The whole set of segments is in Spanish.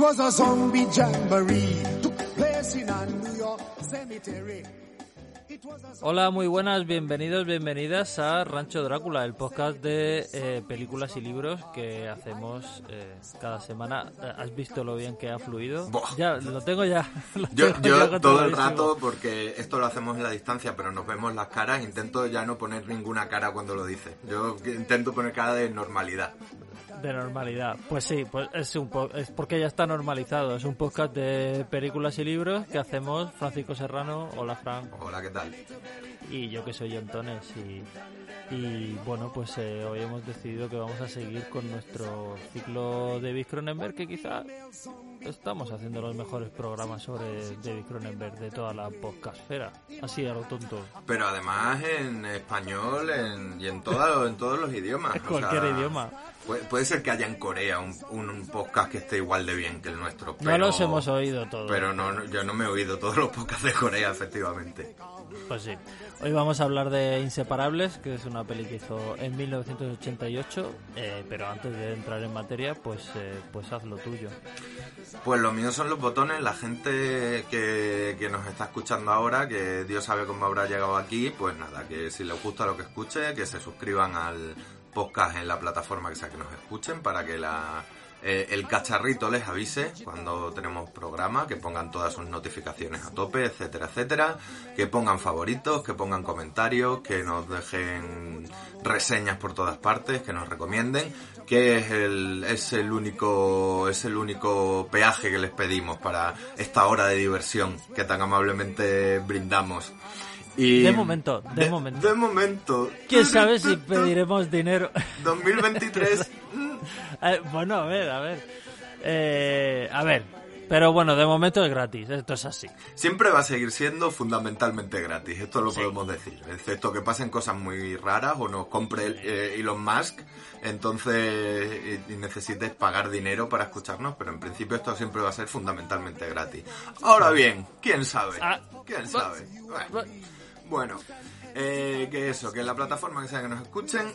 Was a zombie jamboree. Took place in a New York cemetery. Hola, muy buenas, bienvenidos, bienvenidas a Rancho Drácula, el podcast de eh, películas y libros que hacemos eh, cada semana. Eh, ¿Has visto lo bien que ha fluido? Ya, lo tengo ya. lo Yo, tengo yo ya todo el rato, porque esto lo hacemos en la distancia, pero nos vemos las caras, intento ya no poner ninguna cara cuando lo dice. Yo intento poner cara de normalidad. De normalidad. Pues sí, pues es, un po- es porque ya está normalizado. Es un podcast de películas y libros que hacemos Francisco Serrano, hola Fran, Hola, ¿qué tal? y yo que soy Antones. Y, y bueno, pues eh, hoy hemos decidido que vamos a seguir con nuestro ciclo de David Cronenberg, que quizá estamos haciendo los mejores programas sobre David Cronenberg de toda la podcastfera. Así a lo tonto. Pero además en español en- y en, todo- en todos los idiomas. En o cualquier sea, idioma. Puede, puede ser que haya en Corea un, un- podcast que esté igual de bien que el nuestro. No los hemos oído todos. Pero no, no, yo no me he oído todos los podcasts de Corea, efectivamente. Pues sí. Hoy vamos a hablar de Inseparables, que es una peli que hizo en 1988, eh, pero antes de entrar en materia, pues, eh, pues haz lo tuyo. Pues lo mío son los botones, la gente que, que nos está escuchando ahora, que Dios sabe cómo habrá llegado aquí, pues nada, que si les gusta lo que escuche, que se suscriban al podcast en la plataforma que sea que nos escuchen para que la, eh, el cacharrito les avise cuando tenemos programa, que pongan todas sus notificaciones a tope, etcétera, etcétera, que pongan favoritos, que pongan comentarios, que nos dejen reseñas por todas partes, que nos recomienden, que es el, es el único, es el único peaje que les pedimos para esta hora de diversión que tan amablemente brindamos. Y De momento, de momento. De momento. ¿Quién sabe si pediremos dinero? 2023. Eh, bueno, a ver, a ver. Eh, a ver, pero bueno, de momento es gratis, esto es así. Siempre va a seguir siendo fundamentalmente gratis, esto lo podemos decir. Excepto que pasen cosas muy raras o nos compre eh, Elon Musk, entonces y, y necesites pagar dinero para escucharnos, pero en principio esto siempre va a ser fundamentalmente gratis. Ahora bien, ¿quién sabe? Ah, ¿Quién sabe? Bueno, bueno, eh, que eso, que la plataforma que sea que nos escuchen,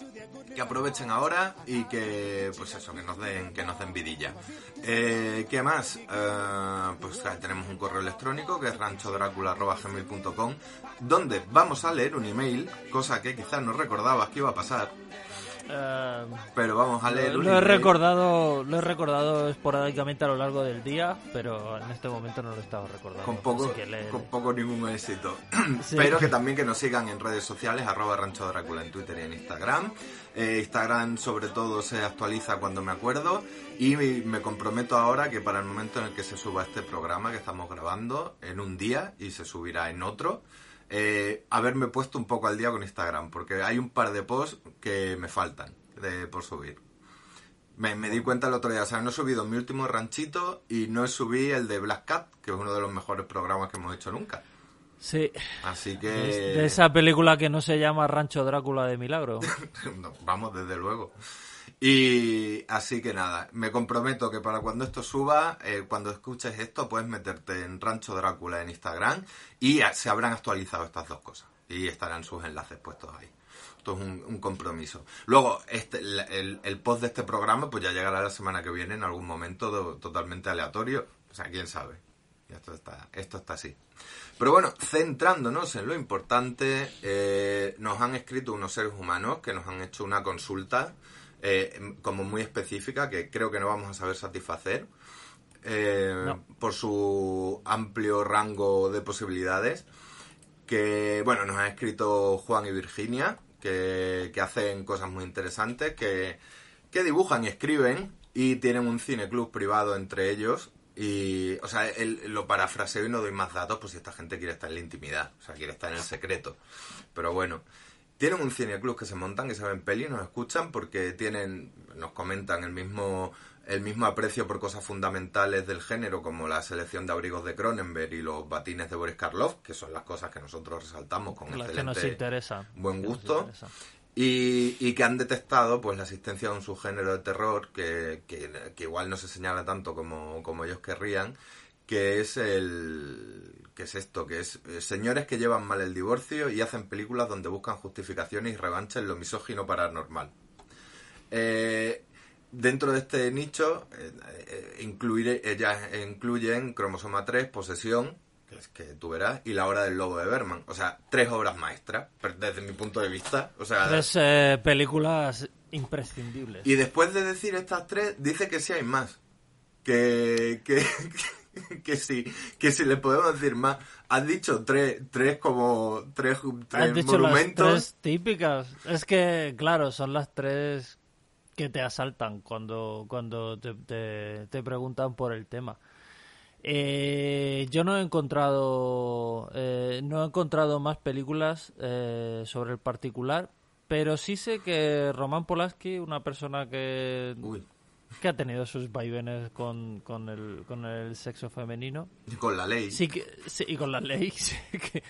que aprovechen ahora y que, pues eso, que nos den, que nos den vidilla. Eh, ¿Qué más? Eh, pues tenemos un correo electrónico que es ranchodracula.gmail.com donde vamos a leer un email, cosa que quizás no recordabas que iba a pasar, Eh, pero vamos a leer un lo he email. recordado, lo he recordado esporádicamente a lo largo del día, pero en este momento no lo estaba recordando. con poco, con poco ningún éxito. Sí. Pero que también que nos sigan en redes sociales, arroba Rancho Drácula en Twitter y en Instagram. Eh, Instagram sobre todo se actualiza cuando me acuerdo y me comprometo ahora que para el momento en el que se suba este programa que estamos grabando en un día y se subirá en otro, eh, haberme puesto un poco al día con Instagram, porque hay un par de posts que me faltan de, por subir. Me, me di cuenta el otro día, o sea, no he subido mi último ranchito y no he subido el de Black Cat, que es uno de los mejores programas que hemos hecho nunca. Sí, Así que... de esa película que no se llama Rancho Drácula de Milagro. No, vamos, desde luego. Y así que nada, me comprometo que para cuando esto suba, eh, cuando escuches esto, puedes meterte en Rancho Drácula en Instagram y se habrán actualizado estas dos cosas. Y estarán sus enlaces puestos ahí. Esto es un, compromiso. Luego, este, el, post de este programa pues ya llegará la semana que viene en algún momento totalmente aleatorio. O sea, quién sabe. Esto está, esto está así. Pero bueno, centrándonos en lo importante, eh, nos han escrito unos seres humanos que nos han hecho una consulta eh, como muy específica que creo que no vamos a saber satisfacer eh, No. por su amplio rango de posibilidades. Que, bueno, nos han escrito Juan y Virginia, que, que hacen cosas muy interesantes, que, que dibujan y escriben y tienen un cineclub privado entre ellos Y, o sea, el- lo parafraseo y no doy más datos, pues si esta gente quiere estar en la intimidad, o sea, quiere estar en el secreto. Pero bueno, tienen un cineclub que se montan, que se ven peli, nos escuchan porque tienen, nos comentan el mismo, el mismo aprecio por cosas fundamentales del género, como la selección de abrigos de Cronenberg y los batines de Boris Karloff, que son las cosas que nosotros resaltamos con Las que nos excelente interesan. buen nos gusto. Y, y que han detectado pues la existencia de un subgénero de terror que, que, que igual no se señala tanto como, como ellos querrían, que es el que es esto, que es eh, señores que llevan mal el divorcio y hacen películas donde buscan justificaciones y revancha en lo misógino paranormal. Eh, dentro de este nicho eh, eh, ellas incluyen Cromosoma 3, Posesión, que es que tú verás, y La Hora del Lobo de Berman. O sea, tres obras maestras, desde mi punto de vista. O sea, Tres eh, películas imprescindibles. y después de decir estas tres, dice que sí hay más. Que, que, que sí, que si le podemos decir más. Has dicho tres, tres como tres, tres Has dicho las monumentos. tres típicas. Es que, claro, son las tres que te asaltan cuando, cuando te, te- te preguntan por el tema. Eh, yo no he encontrado eh, no he encontrado más películas eh, sobre el particular, pero sí sé que Roman Polanski, una persona que, Uy, que ha tenido sus vaivenes con, con, el, con el sexo femenino, y con la ley. Sí que sí, y con la ley sí que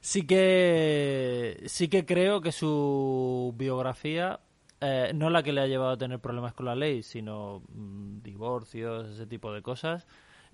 sí que sí que creo que su biografía eh, no la que le ha llevado a tener problemas con la ley, sino mm, divorcios, ese tipo de cosas,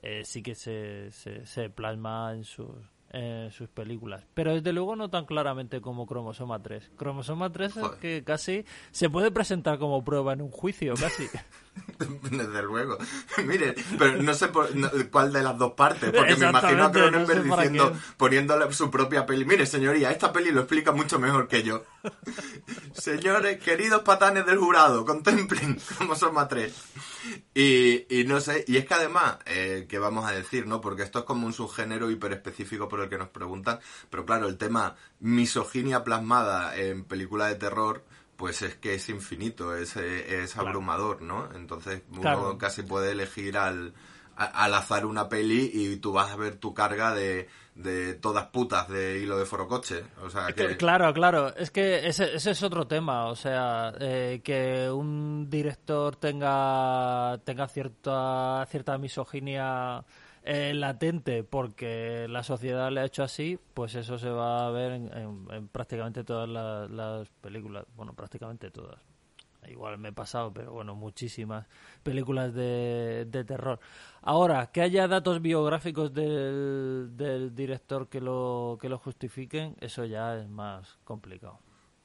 eh, sí que se, se, se plasma en sus en sus películas, pero desde luego no tan claramente como Cromosoma 3. Cromosoma 3 es que casi se puede presentar como prueba en un juicio, casi. Desde luego. Mire, pero no sé por- no- cuál de las dos partes, porque me imagino a Cronenberg no sé para diciendo, qué. poniéndole su propia peli. Mire, señoría, esta peli lo explica mucho mejor que yo. Señores, queridos patanes del jurado, contemplen cómo son más tres. Y, y no sé, y es que además, eh, que vamos a decir, ¿no? Porque esto es como un subgénero hiper específico por el que nos preguntan, pero claro, el tema misoginia plasmada en película de terror, pues es que es infinito, es, eh, es abrumador, ¿no? Entonces uno Claro. casi puede elegir al, al azar una peli y tú vas a ver tu carga de, de todas putas de hilo de forocoche. O sea que... Claro, claro, es que ese, ese es otro tema, o sea, eh, que un director tenga, tenga cierta, cierta misoginia eh, latente porque la sociedad le ha hecho así, pues eso se va a ver en, en- en prácticamente todas la- las películas, bueno, prácticamente todas. Igual me he pasado, pero bueno, muchísimas películas de, de terror. Ahora, que haya datos biográficos del, del director que lo, que lo justifiquen, eso ya es más complicado.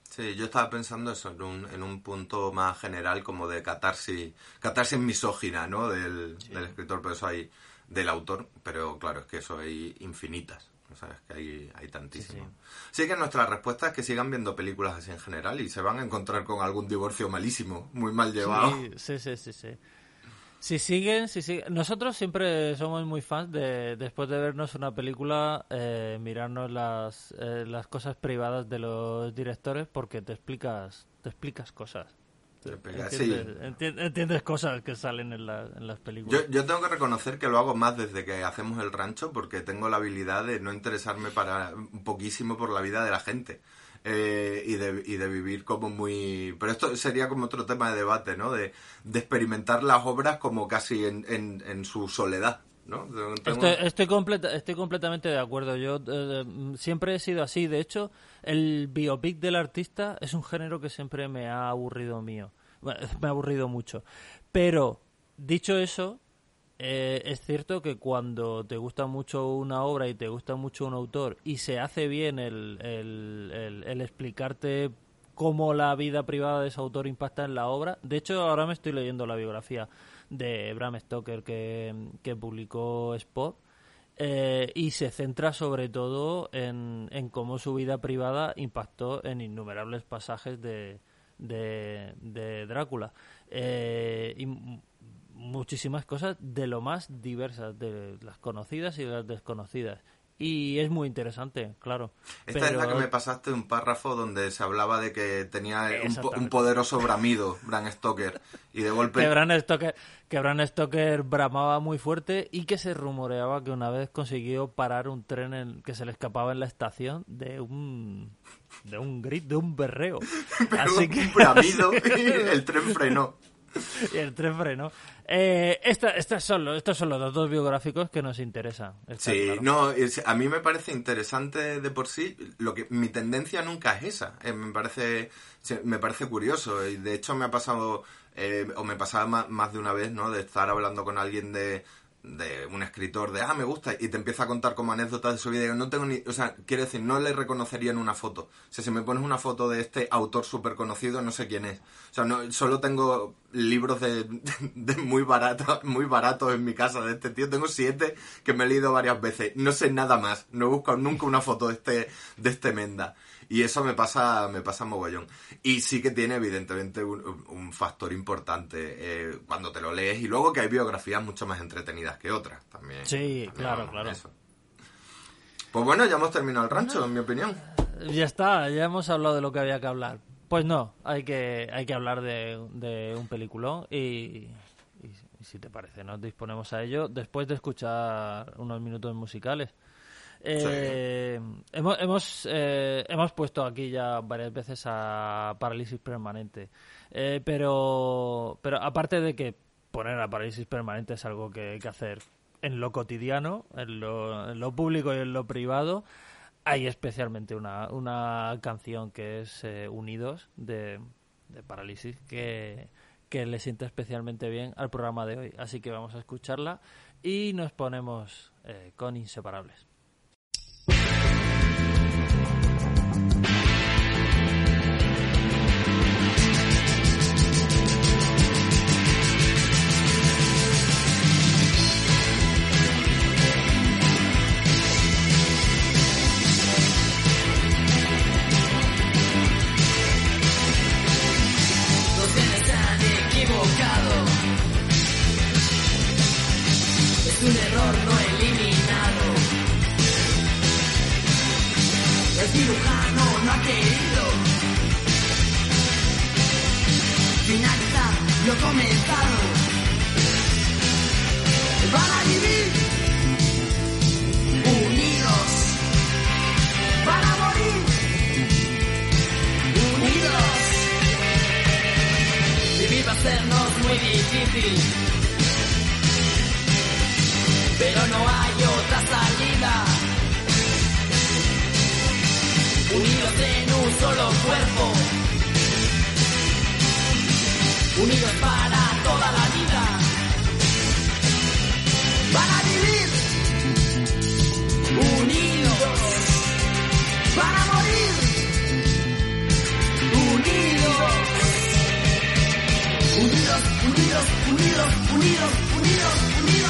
Sí, yo estaba pensando eso en un, en un punto más general como de catarsis, catarsis misógina, ¿no? Del, del escritor, pero eso hay, del autor, pero claro, es que eso hay infinitas. O sea, es que hay, hay tantísimo. Sí, que nuestra respuesta es que sigan viendo películas así en general y se van a encontrar con algún divorcio malísimo, muy mal llevado. Sí, sí, sí, sí, sí. Si siguen, si siguen. Nosotros siempre somos muy fans de, después de vernos una película, eh, mirarnos las, eh, las cosas privadas de los directores porque te explicas, te explicas cosas. Te pega- sí. Entiendes, enti- entiendes cosas que salen en, la- en las películas. Yo, yo tengo que reconocer que lo hago más desde que hacemos el rancho porque tengo la habilidad de no interesarme para un poquísimo por la vida de la gente eh, y, de, y de vivir como muy... Pero esto sería como otro tema de debate, ¿no? De, de experimentar las obras como casi en, en, en su soledad, Estoy, estoy, completa- estoy completamente de acuerdo. Yo eh, mm, siempre he sido así. De hecho, el biopic del artista es un género que siempre me ha aburrido mío. Bueno, Me ha aburrido mucho. Pero, dicho eso, eh, es cierto que cuando te gusta mucho una obra y te gusta mucho un autor y se hace bien el, el, el- el explicarte cómo la vida privada de ese autor impacta en la obra. De hecho, ahora me estoy leyendo la biografía de Bram Stoker que, que publicó Spot. eh, y se centra sobre todo en, en cómo su vida privada impactó en innumerables pasajes de, de, Drácula. Eh, y muchísimas cosas de lo más diversas, de las conocidas y de las desconocidas. Y es muy interesante, claro. Esta es la que me pasaste un párrafo donde se hablaba de que tenía un, po- un poderoso bramido, Bram Stoker, y de golpe... que Bram Stoker, que Stoker bramaba muy fuerte y que se rumoreaba que una vez consiguió parar un tren en- que se le escapaba en la estación de un de un grito, de un berreo. Así que un bramido y el tren frenó. y el tren frenó. Eh, esta- estas son los, estos son los dos biográficos que nos interesan. Sí, claro. no, es- a mí me parece interesante de por sí. Lo que mi tendencia nunca es esa. Eh, me parece, me parece curioso y de hecho me ha pasado eh, o me pasaba ma- más, de una vez, ¿no? De estar hablando con alguien de de un escritor de ah me gusta y te empieza a contar como anécdotas de su vida yo no tengo ni o sea quiero decir no le reconocería en una foto. O sea si me pones una foto de este autor súper conocido no sé quién es. O sea no solo tengo libros de, de muy baratos muy baratos en mi casa de este tío. Tengo siete que me he leído varias veces. No sé nada más. No he buscado nunca una foto de este de este Menda y eso me pasa me pasa mogollón y sí que tiene evidentemente un, un factor importante eh, cuando te lo lees y luego que hay biografías mucho más entretenidas que otras también Sí, También claro, claro. eso. pues bueno ya hemos terminado el rancho en mi opinión Ya está, ya hemos hablado de lo que había que hablar. Pues no, hay que, hay que hablar de, de un peliculón y si te parece, nos disponemos a ello después de escuchar unos minutos musicales. Eh, Hemos, hemos, eh, hemos puesto aquí ya varias veces a Parálisis Permanente, Eh, pero, pero aparte de que poner a Parálisis Permanente es algo que hay que hacer en lo cotidiano, en lo, en lo público y en lo privado, hay especialmente una, una canción que es eh, Unidos de, de Parálisis que, que le sienta especialmente bien al programa de hoy. Así que vamos a escucharla y nos ponemos eh, con Inseparables. No ha querido finalizar lo comenzado. Van a vivir unidos. Van a morir unidos. Vivir va a sernos muy difícil. Pero no hay otra salida. Unidos en un solo cuerpo. Unidos para toda la vida. Van a vivir unidos. Van a morir unidos, unidos, unidos, unidos, unidos, unidos, unidos,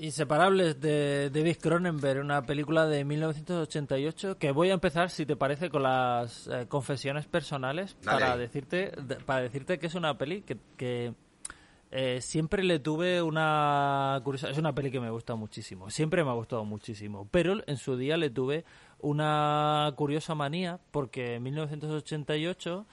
Inseparables de David Cronenberg, una película de 1988 que voy a empezar, si te parece, con las eh, confesiones personales Dale para decirte de- para decirte que es una peli que, que eh, siempre le tuve una curiosidad. Es una peli que me gusta muchísimo. Siempre me ha gustado muchísimo. Pero en su día le tuve una curiosa manía porque en 1988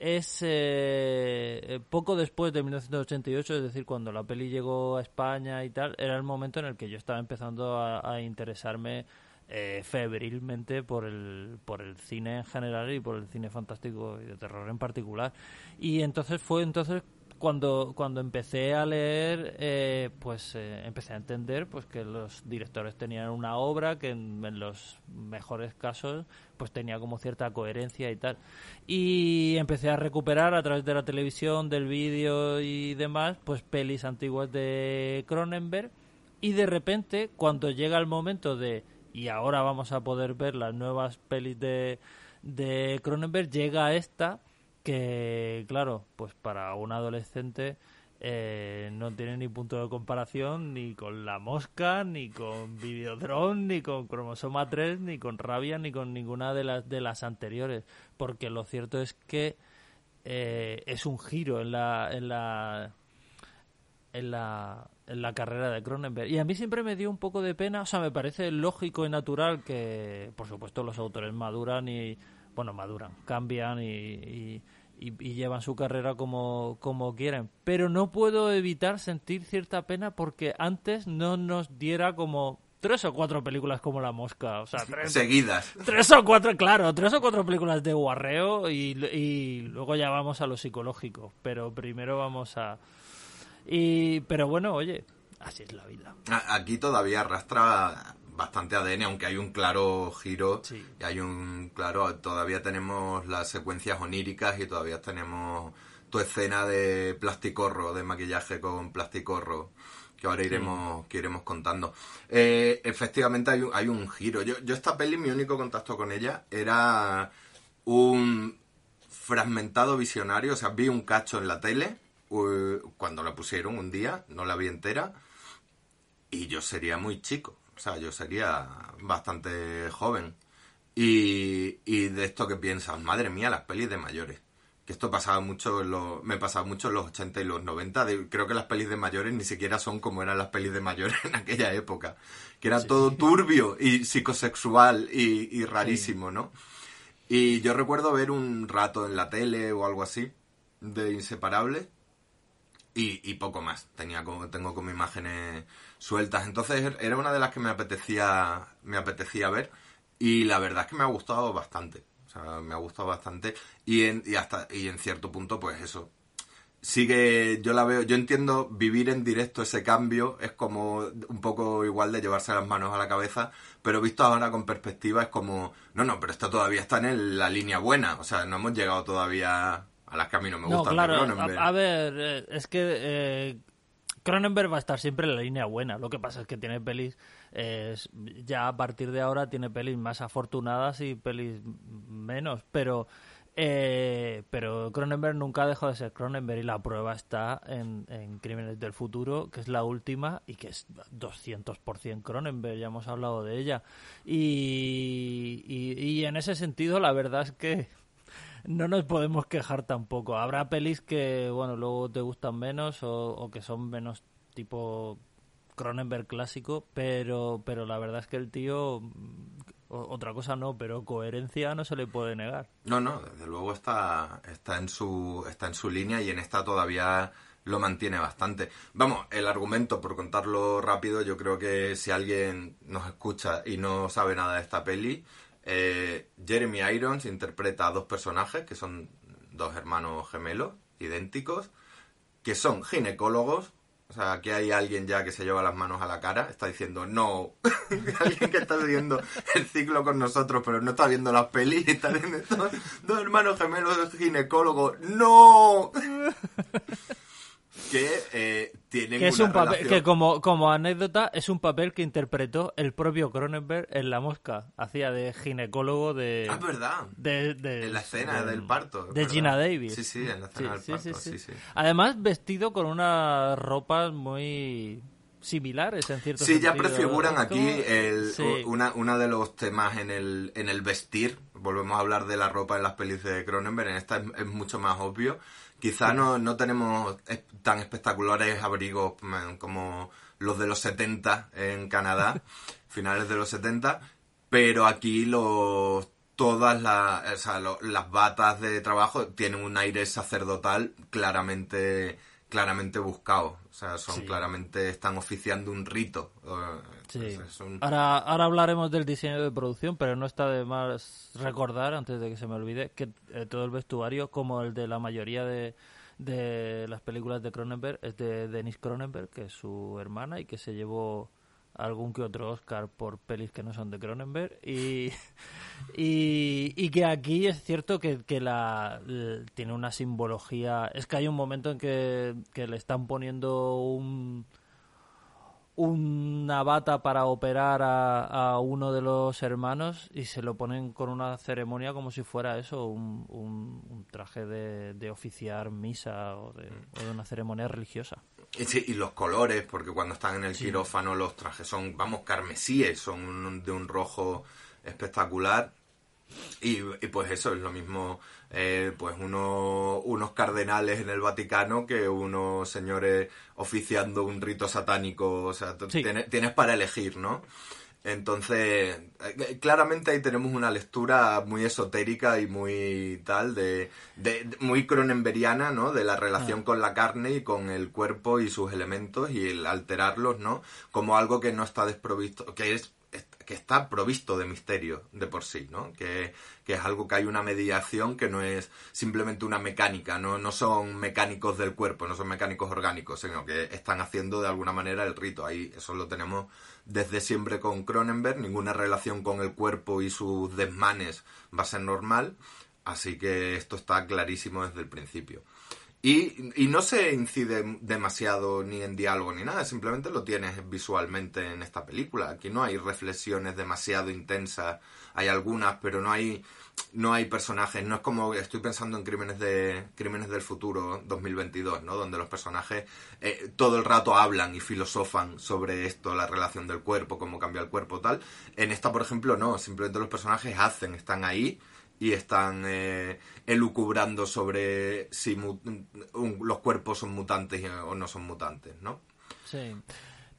es eh, poco después de 1988, es decir, cuando la peli llegó a España y tal, era el momento en el que yo estaba empezando a, interesarme eh, febrilmente por el, por el cine en general y por el cine fantástico y de terror en particular. Y entonces fue entonces cuando, cuando empecé a leer, eh, pues eh, empecé a entender pues que los directores tenían una obra que en, en los mejores casos pues tenía como cierta coherencia y tal. Y empecé a recuperar a través de la televisión, del vídeo y demás, pues pelis antiguas de Cronenberg. Y de repente, cuando llega el momento de y ahora vamos a poder ver las nuevas pelis de, de Cronenberg, llega esta que, claro, pues para un adolescente eh, no tiene ni punto de comparación ni con La Mosca, ni con Videodrome, ni con Cromosoma 3, ni con Rabia, ni con ninguna de las, de las anteriores. Porque lo cierto es que eh, es un giro en la, en la en la, en la carrera de Cronenberg. Y a mí siempre me dio un poco de pena, o sea, me parece lógico y natural que, por supuesto, los autores maduran y, bueno, maduran, cambian y, y, y- y llevan su carrera como, como quieren. Pero no puedo evitar sentir cierta pena porque antes no nos diera como tres o cuatro películas como La Mosca, o sea, tres, Seguidas. Tres o cuatro, claro, tres o cuatro películas de guarreo y, y luego ya vamos a lo psicológico. Pero primero vamos a. Y, pero bueno, oye, así es la vida. Aquí todavía arrastra bastante ADN, aunque hay un claro giro Sí. y hay un claro, todavía tenemos las secuencias oníricas y todavía tenemos tu escena de plasticorro, de maquillaje con plasticorro, que ahora iremos, que iremos contando. Eh, efectivamente hay un, hay un giro. Yo, yo esta peli, mi único contacto con ella era un fragmentado visionario, o sea, vi un cacho en la tele cuando la pusieron un día, no la vi entera, y yo sería muy chico, o sea, yo sería bastante joven. Y, y de esto que piensas, madre mía, las pelis de mayores. Que esto pasaba mucho en los, me pasaba mucho en los 80 y los 90. de- creo que las pelis de mayores ni siquiera son como eran las pelis de mayores en aquella época. Que era todo turbio y psicosexual y, y rarísimo, ¿no? Y yo recuerdo ver un rato en la tele o algo así de Inseparables y, y poco más. Tenía como, tengo como imágenes sueltas. Entonces era una de las que me apetecía, me apetecía ver. Y la verdad es que me ha gustado bastante. O sea, me ha gustado bastante. Y en, y hasta, y en cierto punto, pues eso. Sigue, yo la veo, yo entiendo vivir en directo ese cambio, es como un poco igual de llevarse las manos a la cabeza, pero visto ahora con perspectiva es como, no, no, pero esto todavía está en el- la línea buena, o sea, no hemos llegado todavía a las que a mí no me No, gustan. claro, a, a ver, eh, es que eh, Cronenberg va a estar siempre en la línea buena. Lo que pasa es que tiene pelis, eh, ya a partir de ahora tiene pelis más afortunadas y pelis menos, pero eh, pero Cronenberg nunca dejó de ser Cronenberg y la prueba está en, en Crímenes del Futuro, que es la última y que es 200% Cronenberg, ya hemos hablado de ella. Y, y, y en ese sentido la verdad es que no nos podemos quejar tampoco. Habrá pelis que, bueno, luego te gustan menos o, o que son menos tipo Cronenberg clásico, pero, pero la verdad es que el tío, mm, otra cosa no, pero coherencia no se le puede negar. No, no, desde luego está, está, en su, está en su línea y en esta todavía lo mantiene bastante. Vamos, el argumento, por contarlo rápido, yo creo que si alguien nos escucha y no sabe nada de esta peli, eh, Jeremy Irons interpreta a dos personajes que son dos hermanos gemelos, idénticos, que son ginecólogos. O sea, aquí hay alguien ya que se lleva las manos a la cara, está diciendo no. alguien que está viendo el ciclo con nosotros, pero no está viendo las pelis, estos dos hermanos gemelos ginecólogos. ¡No! Que eh, tienen Que es una un papel, relación- que como, como anécdota, es un papel que interpretó el propio Cronenberg en La Mosca. Hacía de ginecólogo de... Ah, es verdad. de, de- En la escena de- del parto. De verdad. Gina Davis. Sí, sí, en la escena del Sí, parto. sí, Sí, sí. sí. Además, vestido con unas ropas muy similares en cierto Sí, ya sentido. prefiguran Es aquí como- el, Sí. una, una de los temas en el, en el vestir. Volvemos a hablar de la ropa en las pelis de Cronenberg. En esta es, es mucho más obvio Quizá no, no tenemos tan espectaculares abrigos mm, como los de los 70 en Canadá, finales de los 70, pero aquí los todas las, o sea, lo- las batas de trabajo tienen un aire sacerdotal claramente claramente buscado. O sea, son Sí. claramente están oficiando un rito. Sí. un- Ahora, ahora hablaremos del diseño de producción, pero no está de más recordar, antes de que se me olvide, que eh, todo el vestuario, como el de la mayoría de, de las películas de Cronenberg, es de Denise Cronenberg, que es su hermana y que se llevó algún que otro Oscar por pelis que no son de Cronenberg. Y, y, que aquí es cierto que, que la, tiene una simbología. Es que hay un momento en que, que le están poniendo un una bata para operar a, a uno de los hermanos y se lo ponen con una ceremonia como si fuera eso, un, un- un traje de, de oficiar misa o de, o de una ceremonia religiosa. Y, sí, y los colores, porque cuando están en el quirófano los trajes son, vamos, carmesíes, son un- de un rojo espectacular. Y, y pues eso, es lo mismo, eh, pues uno, unos cardenales en el Vaticano que unos señores oficiando un rito satánico, o sea, Sí. tienes, tienes para elegir, ¿no? Entonces, eh, claramente ahí tenemos una lectura muy esotérica y muy tal, de, de- muy cronenberiana, ¿no? De la relación con la carne y con el cuerpo y sus elementos y el alterarlos, ¿no? Como algo que no está desprovisto, que es que está provisto de misterio de por sí, ¿no? Que, que es algo que hay una mediación que no es simplemente una mecánica, no, no son mecánicos del cuerpo, no son mecánicos orgánicos, sino que están haciendo de alguna manera el rito. Ahí eso lo tenemos desde siempre con Cronenberg, ninguna relación con el cuerpo y sus desmanes va a ser normal, así que esto está clarísimo desde el principio. Y, y no se incide demasiado ni en diálogo ni nada, simplemente lo tienes visualmente en esta película. Aquí no hay reflexiones demasiado intensas, hay algunas, pero no hay no hay personajes, no es como estoy pensando en Crímenes de Crímenes del futuro 2022, ¿no? Donde los personajes eh, todo el rato hablan y filosofan sobre esto, la relación del cuerpo, cómo cambia el cuerpo, tal. En esta, por ejemplo, no, simplemente los personajes hacen, están ahí y están eh, elucubrando sobre si un- los cuerpos son mutantes o no son mutantes, ¿no? Sí.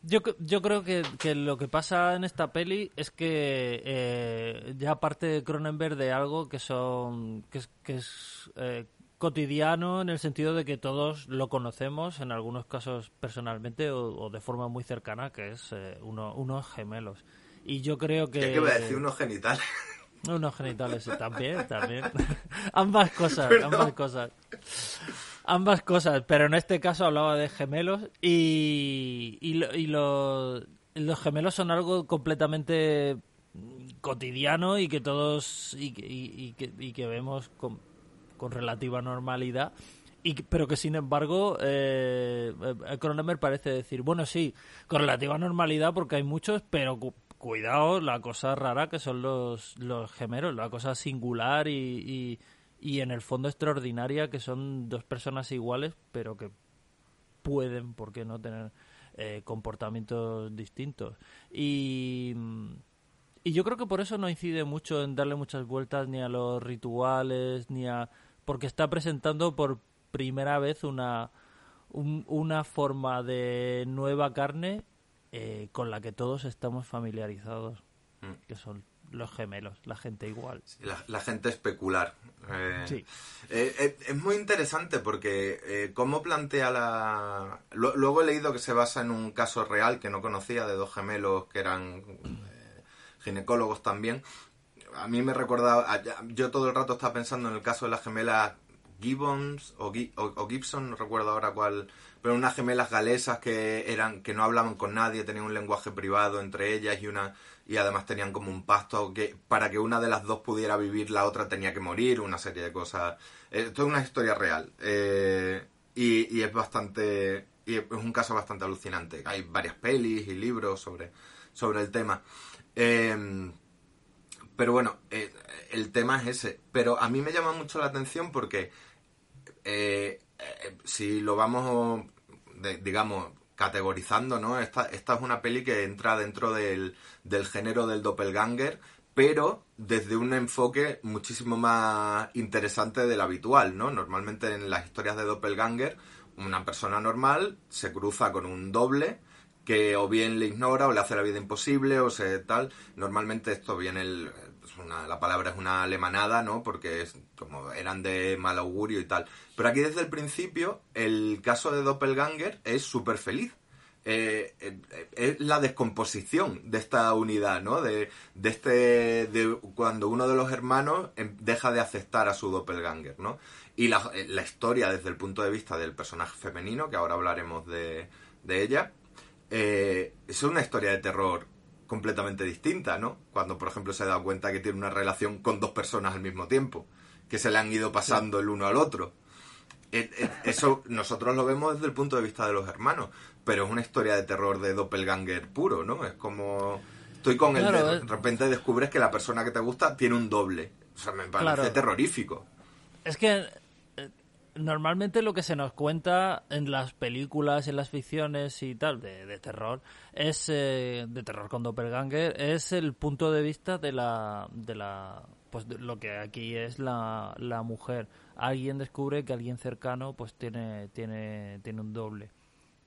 Yo, yo creo que, que lo que pasa en esta peli es que eh, ya parte de Cronenberg de algo que son que es, que es eh, cotidiano en el sentido de que todos lo conocemos en algunos casos personalmente o, o de forma muy cercana que es eh, uno, unos gemelos y yo creo que ¿Qué iba a decir? Unos genitales. Unos genitales también, también. ambas cosas, ambas cosas. Ambas cosas, pero en este caso hablaba de gemelos y, y, lo- y lo- los gemelos son algo completamente cotidiano y que todos y, que- y- y que, y que vemos con, con relativa normalidad y pero que sin embargo eh, eh, Cronenberg parece decir bueno sí con relativa normalidad porque hay muchos pero cuidado la cosa rara que son los los gemelos la cosa singular y, y, en el fondo extraordinaria que son dos personas iguales pero que pueden por qué no tener eh, comportamientos distintos. Y y yo creo que por eso no incide mucho en darle muchas vueltas ni a los rituales, ni a... porque está presentando por primera vez una, un- una forma de nueva carne eh, con la que todos estamos familiarizados, Mm. que son los gemelos, la gente igual. La, la gente especular. Eh, Sí. eh, eh, es muy interesante porque cómo plantea la... Lu- Luego he leído que se basa en un caso real que no conocía de dos gemelos que eran ginecólogos también. A mí me recordaba... Yo todo el rato estaba pensando en el caso de las gemelas Gibbons o, Gi- o- o Gibson, no recuerdo ahora cuál, pero unas gemelas galesas que eran que no hablaban con nadie, tenían un lenguaje privado entre ellas y una y además tenían como un pacto que para que una de las dos pudiera vivir la otra tenía que morir, una serie de cosas. Eh, Esto es una historia real eh, y, y es bastante es un caso bastante alucinante. Hay varias pelis y libros sobre sobre el tema. Eh, pero bueno, eh, el tema es ese. Pero a mí me llama mucho la atención porque eh, si lo vamos, de- digamos, categorizando, ¿no? Esta, esta es una peli que entra dentro del, del género del doppelganger, pero desde un enfoque muchísimo más interesante del habitual, ¿no? Normalmente en las historias de Doppelganger, una persona normal se cruza con un doble que o bien le ignora o le hace la vida imposible o se tal. Normalmente esto viene el, la palabra es una alemanada, ¿no? Porque es como eran de mal augurio y tal. Pero aquí desde el principio el caso de Doppelganger es súper feliz. Eh, eh, es la descomposición de esta unidad, ¿no? De, de este de cuando uno de los hermanos em, deja de aceptar a su doppelganger, ¿no? Y la, eh, la historia desde el punto de vista del personaje femenino, que ahora hablaremos de, de ella, es una historia de terror completamente distinta, ¿no? Cuando, por ejemplo, se da cuenta que tiene una relación con dos personas al mismo tiempo, que se le han ido pasando el uno al otro. Eh, eh, Eso nosotros lo vemos desde el punto de vista de los hermanos, pero es una historia de terror de doppelganger puro, ¿no? Es como estoy con el de, repente descubres que la persona que te gusta tiene un doble. O sea, me parece Claro. terrorífico. Es que normalmente lo que se nos cuenta en las películas, en las ficciones y tal de, de terror es eh, de terror con doppelganger es el punto de vista de la de la pues lo que aquí es la, la mujer. Alguien descubre que alguien cercano pues tiene tiene tiene un doble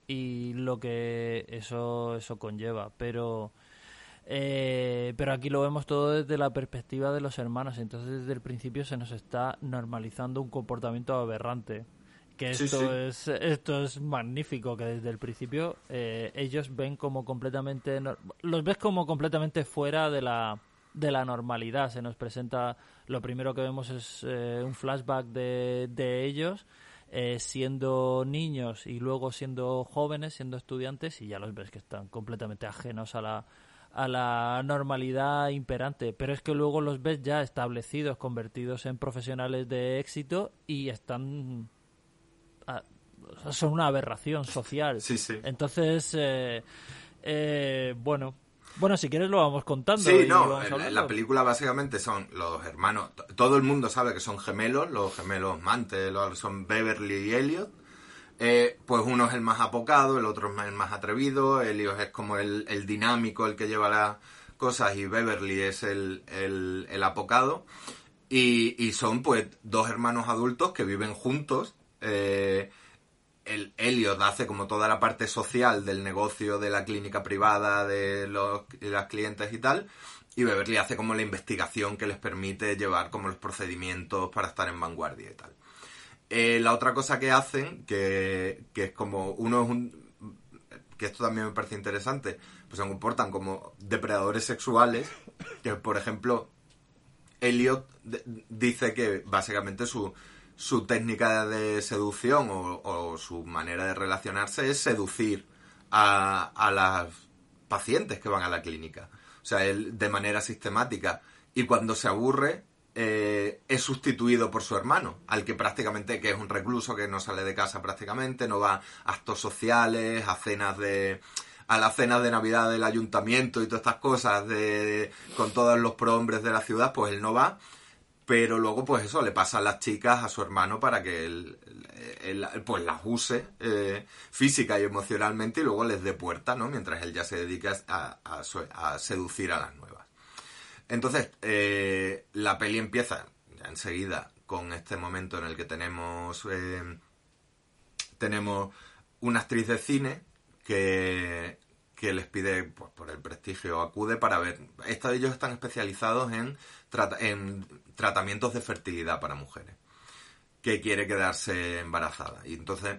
y lo que eso eso conlleva, pero eh, pero aquí lo vemos todo desde la perspectiva de los hermanos, entonces desde el principio se nos está normalizando un comportamiento aberrante. Que esto sí. es esto es magnífico, que desde el principio eh, ellos ven como completamente los ves como completamente fuera de la de la normalidad. Se nos presenta lo primero que vemos es eh, un flashback de, de ellos eh, siendo niños y luego siendo jóvenes, siendo estudiantes y ya los ves que están completamente ajenos a la a la normalidad imperante, pero es que luego los ves ya establecidos, convertidos en profesionales de éxito y están a- o sea, son una aberración social. Sí, sí. Entonces, eh, eh, bueno, bueno, si quieres lo vamos contando. Sí, no, vamos en, la película básicamente son los hermanos, todo el mundo sabe que son gemelos, los gemelos Mantes, los- son Beverly y Elliot. Eh, pues uno es el más apocado, el otro es el más atrevido, Elliot es como el, el dinámico, el que lleva las cosas y Beverly es el, el, el apocado. Y, y son pues dos hermanos adultos que viven juntos. eh, el Elliot hace como toda la parte social del negocio de la clínica privada, de los, de las clientes y tal. Y Beverly hace como la investigación que les permite llevar como los procedimientos para estar en vanguardia y tal. Eh, la otra cosa que hacen, que, que es como uno es un... que esto también me parece interesante, pues se comportan como depredadores sexuales, que por ejemplo Elliot dice que básicamente su, su técnica de seducción o, o su manera de relacionarse es seducir a, a las pacientes que van a la clínica. O sea, él de manera sistemática. Y cuando se aburre, eh, es sustituido por su hermano, al que prácticamente, que es un recluso que no sale de casa prácticamente, no va a actos sociales, a cenas de a las cenas de Navidad del ayuntamiento y todas estas cosas de con todos los prohombres de la ciudad, pues él no va, pero luego pues eso le pasa a las chicas a su hermano para que él, pues las use eh, física y emocionalmente y luego les dé puerta, ¿no? Mientras él ya se dedica a, a seducir a las nuevas. Entonces, eh, la peli empieza ya enseguida con este momento en el que tenemos eh, tenemos una actriz de cine que, les pide, pues, por el prestigio, acude para ver. Estos ellos están especializados en, trata- en tratamientos de fertilidad para mujeres, que quiere quedarse embarazada. Y entonces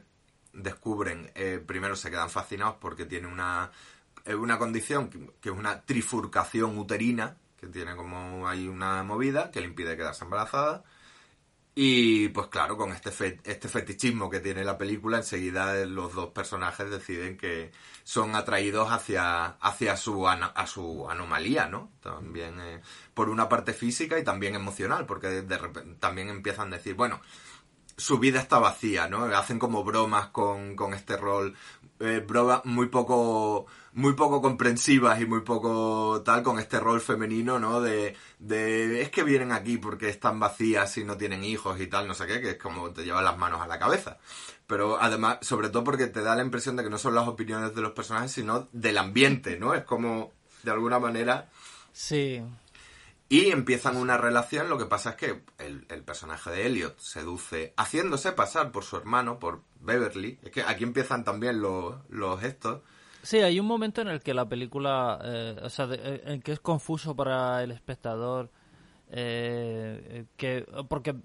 descubren, eh, primero se quedan fascinados porque tiene una, una condición que es una trifurcación uterina, que tiene como hay una movida que le impide quedarse embarazada. Y pues claro, con este, este fetichismo que tiene la película, enseguida los dos personajes deciden que son atraídos hacia, hacia su, a su anomalía, ¿no? También eh, por una parte física y también emocional, porque de repente también empiezan a decir, bueno, su vida está vacía, ¿no? Hacen como bromas con, con este rol, eh, bromas muy poco, muy poco comprensivas y muy poco tal con este rol femenino, ¿no? De, de, es que vienen aquí porque están vacías y no tienen hijos y tal, no sé qué, que es como te llevan las manos a la cabeza. Pero además, sobre todo porque te da la impresión de que no son las opiniones de los personajes, sino del ambiente, ¿no? Es como, de alguna manera, Sí, Y empiezan una relación, lo que pasa es que el, el personaje de Elliot seduce, haciéndose pasar por su hermano, por Beverly. Es que aquí empiezan también los, los estos. Sí, hay un momento en el que la película, eh, o sea, de- eh, en que es confuso para el espectador, eh, que porque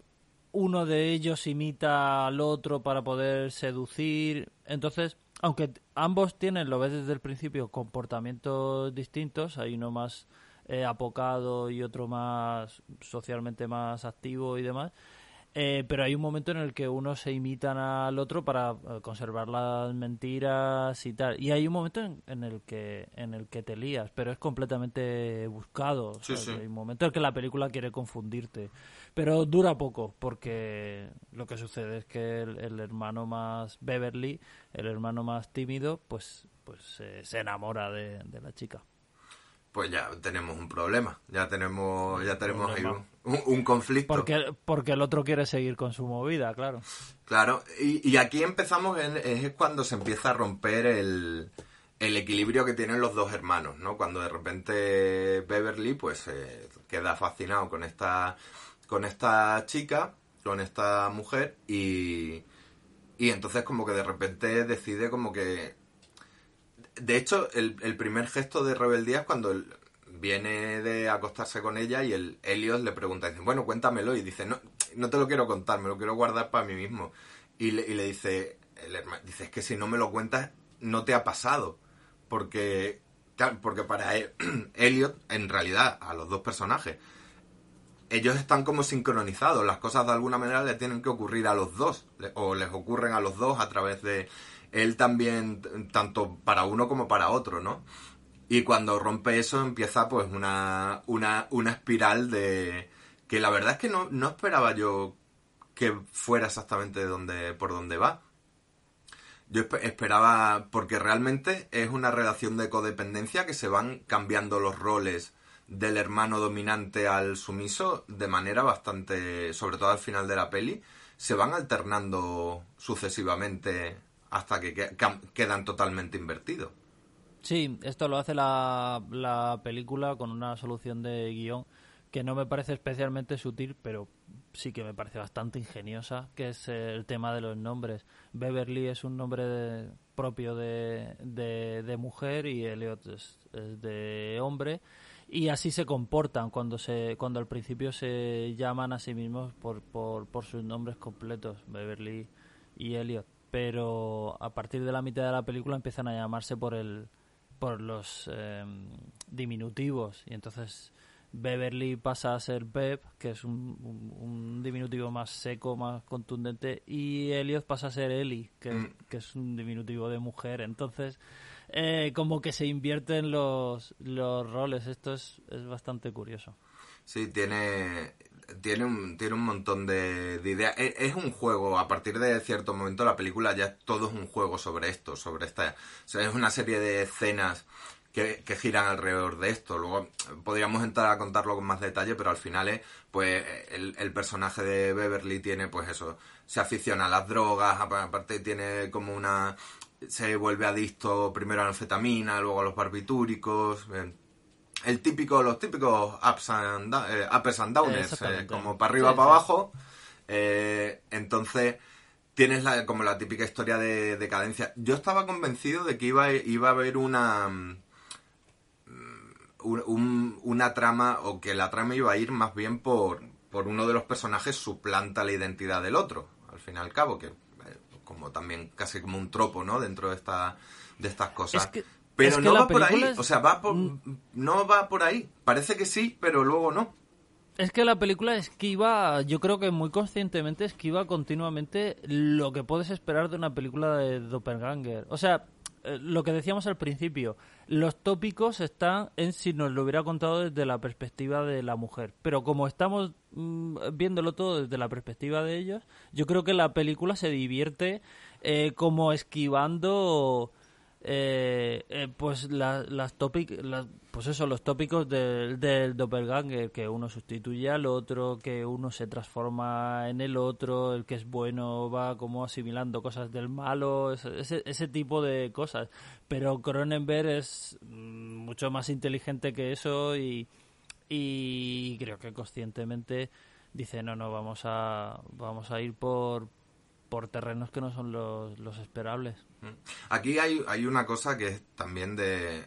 uno de ellos imita al otro para poder seducir, entonces, aunque ambos tienen, lo ves desde el principio, comportamientos distintos, hay uno más eh, apocado y otro más socialmente más activo y demás. Eh, pero hay un momento en el que uno se imitan al otro para eh, conservar las mentiras y tal. Y hay un momento en, en el que en el que te lías, pero es completamente buscado. Sí, sí. Hay un momento en el que la película quiere confundirte. Pero dura poco, porque lo que sucede es que el, el hermano más Beverly, el hermano más tímido, pues, pues eh, se enamora de, de la chica. Pues ya tenemos un problema. Ya tenemos, ya tenemos ahí problema. un, un- un conflicto. Porque, porque el otro quiere seguir con su movida, claro. Claro, y, y aquí empezamos, en- es cuando se empieza a romper el, el equilibrio que tienen los dos hermanos, ¿no? Cuando de repente Beverly, pues, eh, queda fascinado con esta, con esta chica, con esta mujer, y, y entonces como que de repente decide como que... De hecho, el, el primer gesto de rebeldía es cuando viene de acostarse con ella y el Elliot le pregunta, dice, bueno, cuéntamelo, y dice, no, no te lo quiero contar, me lo quiero guardar para mí mismo. Y le, dice, el herma- dice, es que si no me lo cuentas, no te ha pasado. Porque, porque para él, Elliot, en realidad, a los dos personajes, ellos están como sincronizados, las cosas de alguna manera le tienen que ocurrir a los dos, o les ocurren a los dos a través de él también, tanto para uno como para otro, ¿no? Y cuando rompe eso empieza pues una, una, una espiral de... que la verdad es que no, no esperaba yo que fuera exactamente donde, por donde va. Yo espe- esperaba, porque realmente es una relación de codependencia que se van cambiando los roles del hermano dominante al sumiso de manera bastante, sobre todo al final de la peli, se van alternando sucesivamente hasta que quedan totalmente invertidos. Sí, esto lo hace la, la película con una solución de guion que no me parece especialmente sutil, pero sí que me parece bastante ingeniosa, que es el tema de los nombres. Beverly es un nombre de- propio de mujer y Elliot es, es de hombre. Y así se comportan cuando se cuando al principio se llaman a sí mismos por, por, por sus nombres completos, Beverly y Elliot. Pero a partir de la mitad de la película empiezan a llamarse por el por los eh, diminutivos y entonces Beverly pasa a ser Beb, que es un, un- un diminutivo más seco, más contundente, y Elliot pasa a ser Ellie, que, Mm. que es un diminutivo de mujer. Entonces, eh, como que se invierten los, los roles. Esto es, es bastante curioso. Sí, tiene, tiene, un, tiene un montón de, de ideas. Es, es un juego, a partir de cierto momento la película ya todo es un juego sobre esto, sobre esta... O sea, es una serie de escenas que, giran alrededor de esto. Luego podríamos entrar a contarlo con más detalle, pero al final es, pues, el, el personaje de Beverly tiene, pues eso, se aficiona a las drogas, apa- aparte tiene como una... Se vuelve adicto primero a la anfetamina, luego a los barbitúricos... el típico, los típicos ups and, eh, uppers and downers, eh, como para arriba, Sí, para sí. abajo. Eh, entonces, tienes la, como la típica historia de decadencia. Yo estaba convencido de que iba, iba a haber una, mm, un- un- una trama, o que la trama iba a ir más bien por, por uno de los personajes suplanta la identidad del otro, al fin y al cabo, que eh, como también casi como un tropo, ¿no? Dentro de, esta, de estas cosas. Es que- pero es que no va por ahí, es- o sea, va por, no va por ahí. Parece que sí, pero luego no. Es que la película esquiva, yo creo que muy conscientemente esquiva continuamente lo que puedes esperar de una película de Doppelganger. O sea, eh, lo que decíamos al principio, los tópicos están en si nos lo hubiera contado desde la perspectiva de la mujer. Pero como estamos mm, viéndolo todo desde la perspectiva de ellos, yo creo que la película se divierte eh, como esquivando eh, eh, pues la- las tópic- las- pues eso los tópicos del, del doppelganger que uno sustituye al otro que uno se transforma en el otro el que es bueno va como asimilando cosas del malo ese, ese, ese tipo de cosas. Pero Cronenberg es mm, mucho más inteligente que eso y y creo que conscientemente dice no no vamos a vamos a ir por por terrenos que no son los, los esperables Aquí hay, hay una cosa que es también de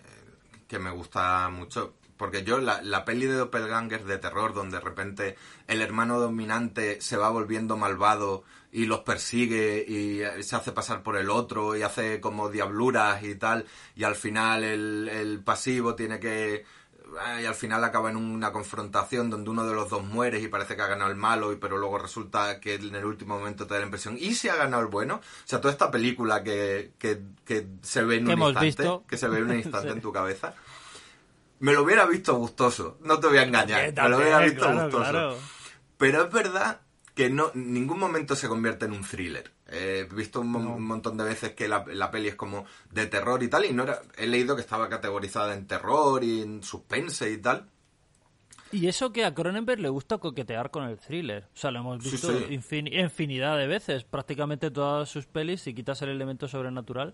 que me gusta mucho. Porque yo, la, la peli de Doppelganger de terror, donde de repente el hermano dominante se va volviendo malvado y los persigue y eh, se hace pasar por el otro y hace como diabluras y tal, y al final el, el pasivo tiene que y al final acaba en una confrontación donde uno de los dos muere y parece que ha ganado el malo, y pero luego resulta que en el último momento te da la impresión, ¿y si ha ganado el bueno? O sea, toda esta película que, que, que se ve en un hemos instante, visto. que se ve en un instante Sí. en tu cabeza, me lo hubiera visto gustoso, no te voy a engañar, me lo hubiera visto claro, gustoso. claro. Pero es verdad que no, en ningún momento se convierte en un thriller. He visto un, mo- un montón de veces que la, la peli es como de terror y tal, y no era, he leído que estaba categorizada en terror y en suspense y tal. Y eso que a Cronenberg le gusta coquetear con el thriller. O sea, lo hemos visto sí. infin- infinidad de veces. Prácticamente todas sus pelis, si quitas el elemento sobrenatural,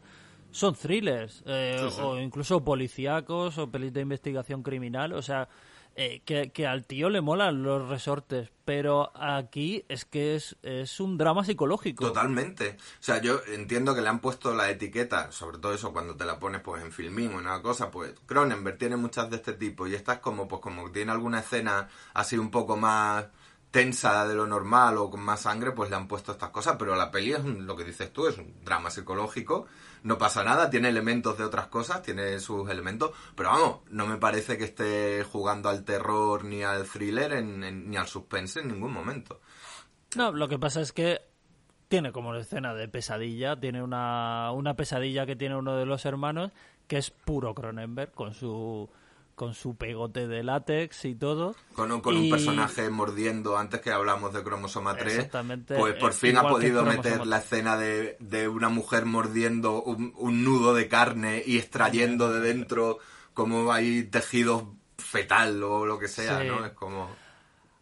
son thrillers. eh, sí. O incluso policíacos o pelis de investigación criminal. O sea, eh, que, que al tío le molan los resortes. Pero aquí es que es, es un drama psicológico. Totalmente. O sea, yo entiendo que le han puesto la etiqueta, sobre todo eso cuando te la pones pues en filmín o una cosa, pues Cronenberg tiene muchas de este tipo y esta es como pues como tiene alguna escena así un poco más tensa de lo normal o con más sangre, pues le han puesto estas cosas, pero la peli es lo que dices tú, es un drama psicológico, no pasa nada, tiene elementos de otras cosas, tiene sus elementos, pero vamos, no me parece que esté jugando al terror ni al thriller en- en- ni al suspense en ningún momento. No, lo que pasa es que tiene como una escena de pesadilla, tiene una, una pesadilla que tiene uno de los hermanos, que es puro Cronenberg, con su con su pegote de látex y todo. Con, un- con un personaje mordiendo, antes que hablamos de cromosoma 3, Exactamente, pues por fin ha podido meter la escena de, de una mujer mordiendo un, un nudo de carne y extrayendo de dentro como hay tejidos fetal o lo que sea, Sí. ¿no? Es como...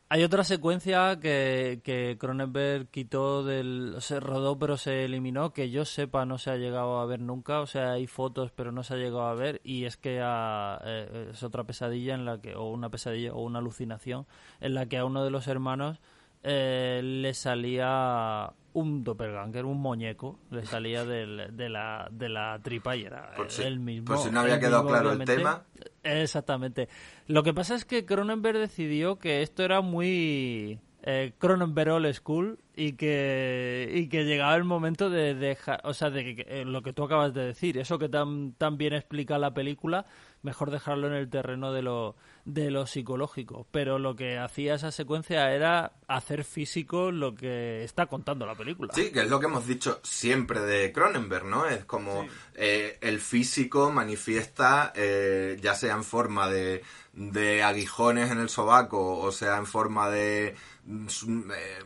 Hay otra secuencia que, que Cronenberg quitó del... Se rodó pero se eliminó, que yo sepa no se ha llegado a ver nunca. O sea, hay fotos pero no se ha llegado a ver. Y es que a- eh, es otra pesadilla en la que... O una pesadilla o una alucinación en la que a uno de los hermanos eh, le salía un doppelganger, un muñeco. Le salía del- de, la, de la tripa y era Por si- el mismo. por si no había quedado mismo, claro el tema. Exactamente. Lo que pasa es que Cronenberg decidió que esto era muy eh, Cronenberg Old School y que, y que llegaba el momento de dejar, o sea, de que, eh, lo que tú acabas de decir, eso que tan, tan bien explica la película, mejor dejarlo en el terreno de lo, de lo psicológico. Pero lo que hacía esa secuencia era hacer físico lo que está contando la película. Sí, que es lo que hemos dicho siempre de Cronenberg, ¿no? Es como eh, el físico manifiesta, eh, ya sea en forma de, de aguijones en el sobaco o sea en forma de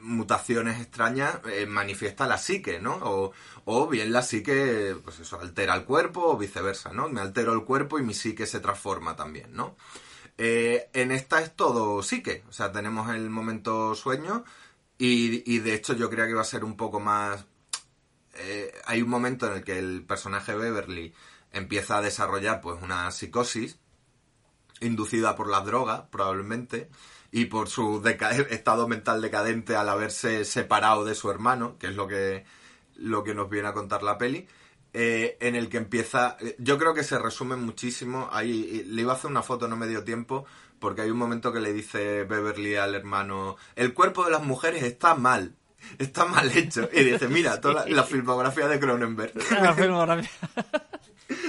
mutaciones extrañas, eh, manifiesta la psique, ¿no? O, bien la psique, pues eso, altera el cuerpo o viceversa, ¿no? Me altero el cuerpo y mi psique se transforma también, ¿no? Eh, en esta es todo psique, o sea, tenemos el momento sueño y, y de hecho yo creía que iba a ser un poco más... eh, hay un momento en el que el personaje Beverly empieza a desarrollar pues una psicosis inducida por las drogas, probablemente, y por su estado mental decadente al haberse separado de su hermano, que es lo que, lo que nos viene a contar la peli, eh, en el que empieza... Yo creo que se resume muchísimo, ahí le iba a hacer una foto, no me dio tiempo, porque hay un momento que le dice Beverly al hermano, el cuerpo de las mujeres está mal, está mal hecho, y dice, mira, toda la, la filmografía de Cronenberg. La filmografía.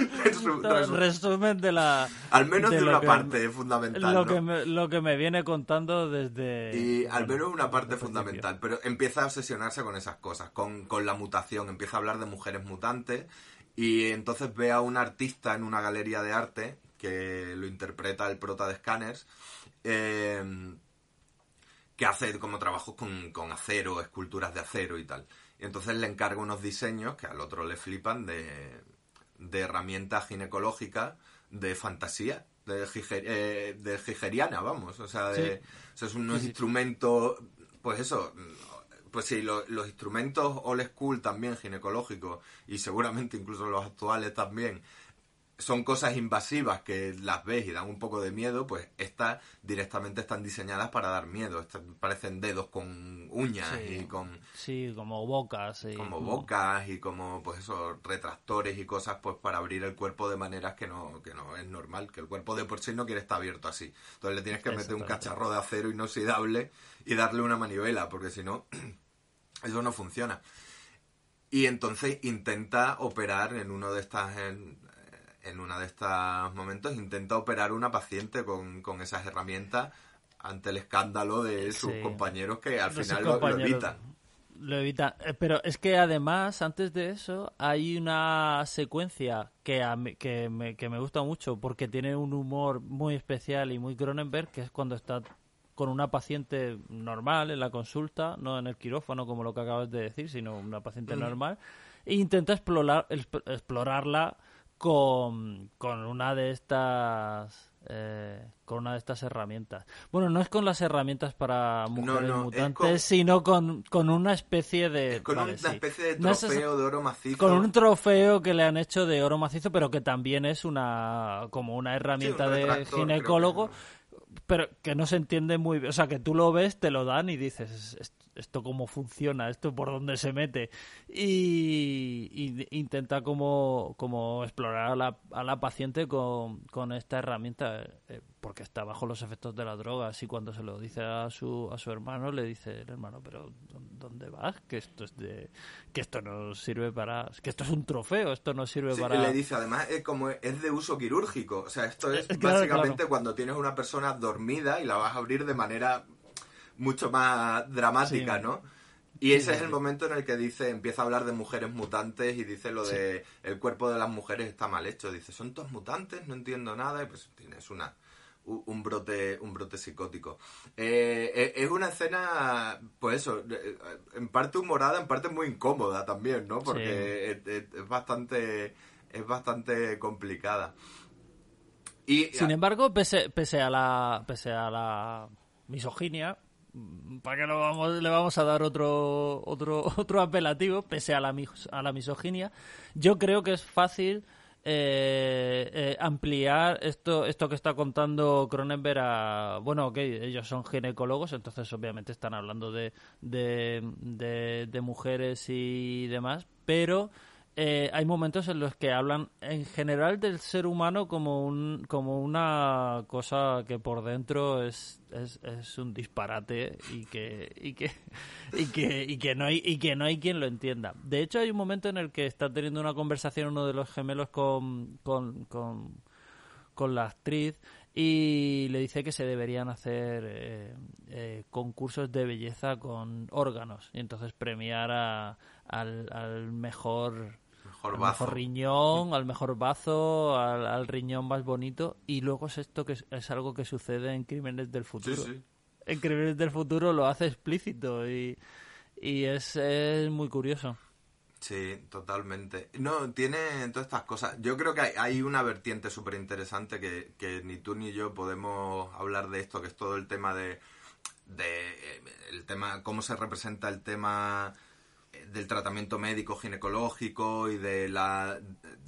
Resu- resu- Resumen de la. Al menos de, una que- parte fundamental. Lo, ¿no? que me, lo que me viene contando desde. Y al menos una parte fundamental, pero empieza a obsesionarse con esas cosas, con, con la mutación, empieza a hablar de mujeres mutantes y entonces ve a un artista en una galería de arte que lo interpreta el prota de Scanners, eh, que hace como trabajos con, con acero, esculturas de acero y tal. Y entonces le encarga unos diseños que al otro le flipan de, de herramientas ginecológicas de fantasía, de, jige- eh, de jigeriana, vamos. O sea, de, Sí. o sea, es Sí, sí. instrumentos, pues eso, pues sí, lo- los instrumentos old school también ginecológicos y seguramente incluso los actuales también son cosas invasivas que las ves y dan un poco de miedo, pues estas directamente están diseñadas para dar miedo. Estas parecen dedos con uñas Sí. y con Sí, como bocas. y- como bocas y como pues eso retractores y cosas pues para abrir el cuerpo de maneras que no que no es normal que el cuerpo de por sí no quiere estar abierto así entonces le tienes que meter un cacharro de acero inoxidable y darle una manivela porque si no eso no funciona y entonces intenta operar en uno de estas en, en uno de estos momentos intenta operar una paciente con, con esas herramientas ante el escándalo de sus Sí. compañeros que al de final lo- evitan Lo evita. Eh, Pero es que además, antes de eso, hay una secuencia que, a mí- que, me, que me gusta mucho porque tiene un humor muy especial y muy Cronenberg, que es cuando está con una paciente normal en la consulta, no en el quirófano como lo que acabas de decir, sino una paciente normal, e intenta explorar, exp- explorarla con, con una de estas eh, con una de estas herramientas. Bueno, no es con las herramientas para mujeres no, mutantes, con- sino con, con una especie de... con vale, una sí. especie de No es trofeo de oro macizo. con un trofeo que le han hecho de oro macizo, pero que también es una como una herramienta de ginecólogo, pero que no se entiende muy bien. O sea, que tú lo ves, te lo dan y dices, "¿Es- ¿esto cómo funciona? ¿Esto por dónde se mete? Y, y intenta como, como explorar a la, a la paciente con, con esta herramienta, eh, porque está bajo los efectos de las drogas y cuando se lo dice a su, a su hermano, le dice el hermano, pero ¿dó- ¿dónde vas? Que esto es de que esto no sirve para... que esto es un trofeo, esto no sirve Sí, para... Le dice, además, es como es de uso quirúrgico. O sea, esto es claro, básicamente claro. cuando tienes una persona dormida y la vas a abrir de manera mucho más dramática, Sí. ¿no? Y ese es el momento en el que dice, empieza a hablar de mujeres mutantes y dice lo de el cuerpo de las mujeres está mal hecho. Dice, son todos mutantes, no entiendo nada, y pues tienes una un brote un brote psicótico. Eh, eh, es una escena, pues eso, eh, en parte humorada, en parte muy incómoda también, ¿no? Porque es, es- es bastante es bastante complicada. Y Sin embargo, pese, pese a la pese a la misoginia, ¿para qué lo vamos, le vamos a dar otro otro otro apelativo? Pese a la a la misoginia, yo creo que es fácil eh, eh, ampliar esto esto que está contando Cronenberg a bueno, ok, ellos son ginecólogos, entonces obviamente están hablando de, de, de mujeres y demás, pero eh, hay momentos en los que hablan en general del ser humano como un como una cosa que por dentro es, es, es un disparate y que y que y que y que no hay y que no hay quien lo entienda. De hecho hay un momento en el que está teniendo una conversación uno de los gemelos con con, con, con la actriz y le dice que se deberían hacer eh, eh, concursos de belleza con órganos y entonces premiar a, al, al mejor mejor al bazo. mejor riñón, al mejor bazo, al, al riñón más bonito. Y luego es esto que es, es algo que sucede en Crímenes del Futuro. sí. En Crímenes del Futuro lo hace explícito y, y es, es muy curioso. Sí, totalmente. No, tiene todas estas cosas. Yo creo que hay, hay una vertiente súper interesante que, que ni tú ni yo podemos hablar de esto, que es todo el tema de, de eh, el tema, cómo se representa el tema del tratamiento médico ginecológico y de la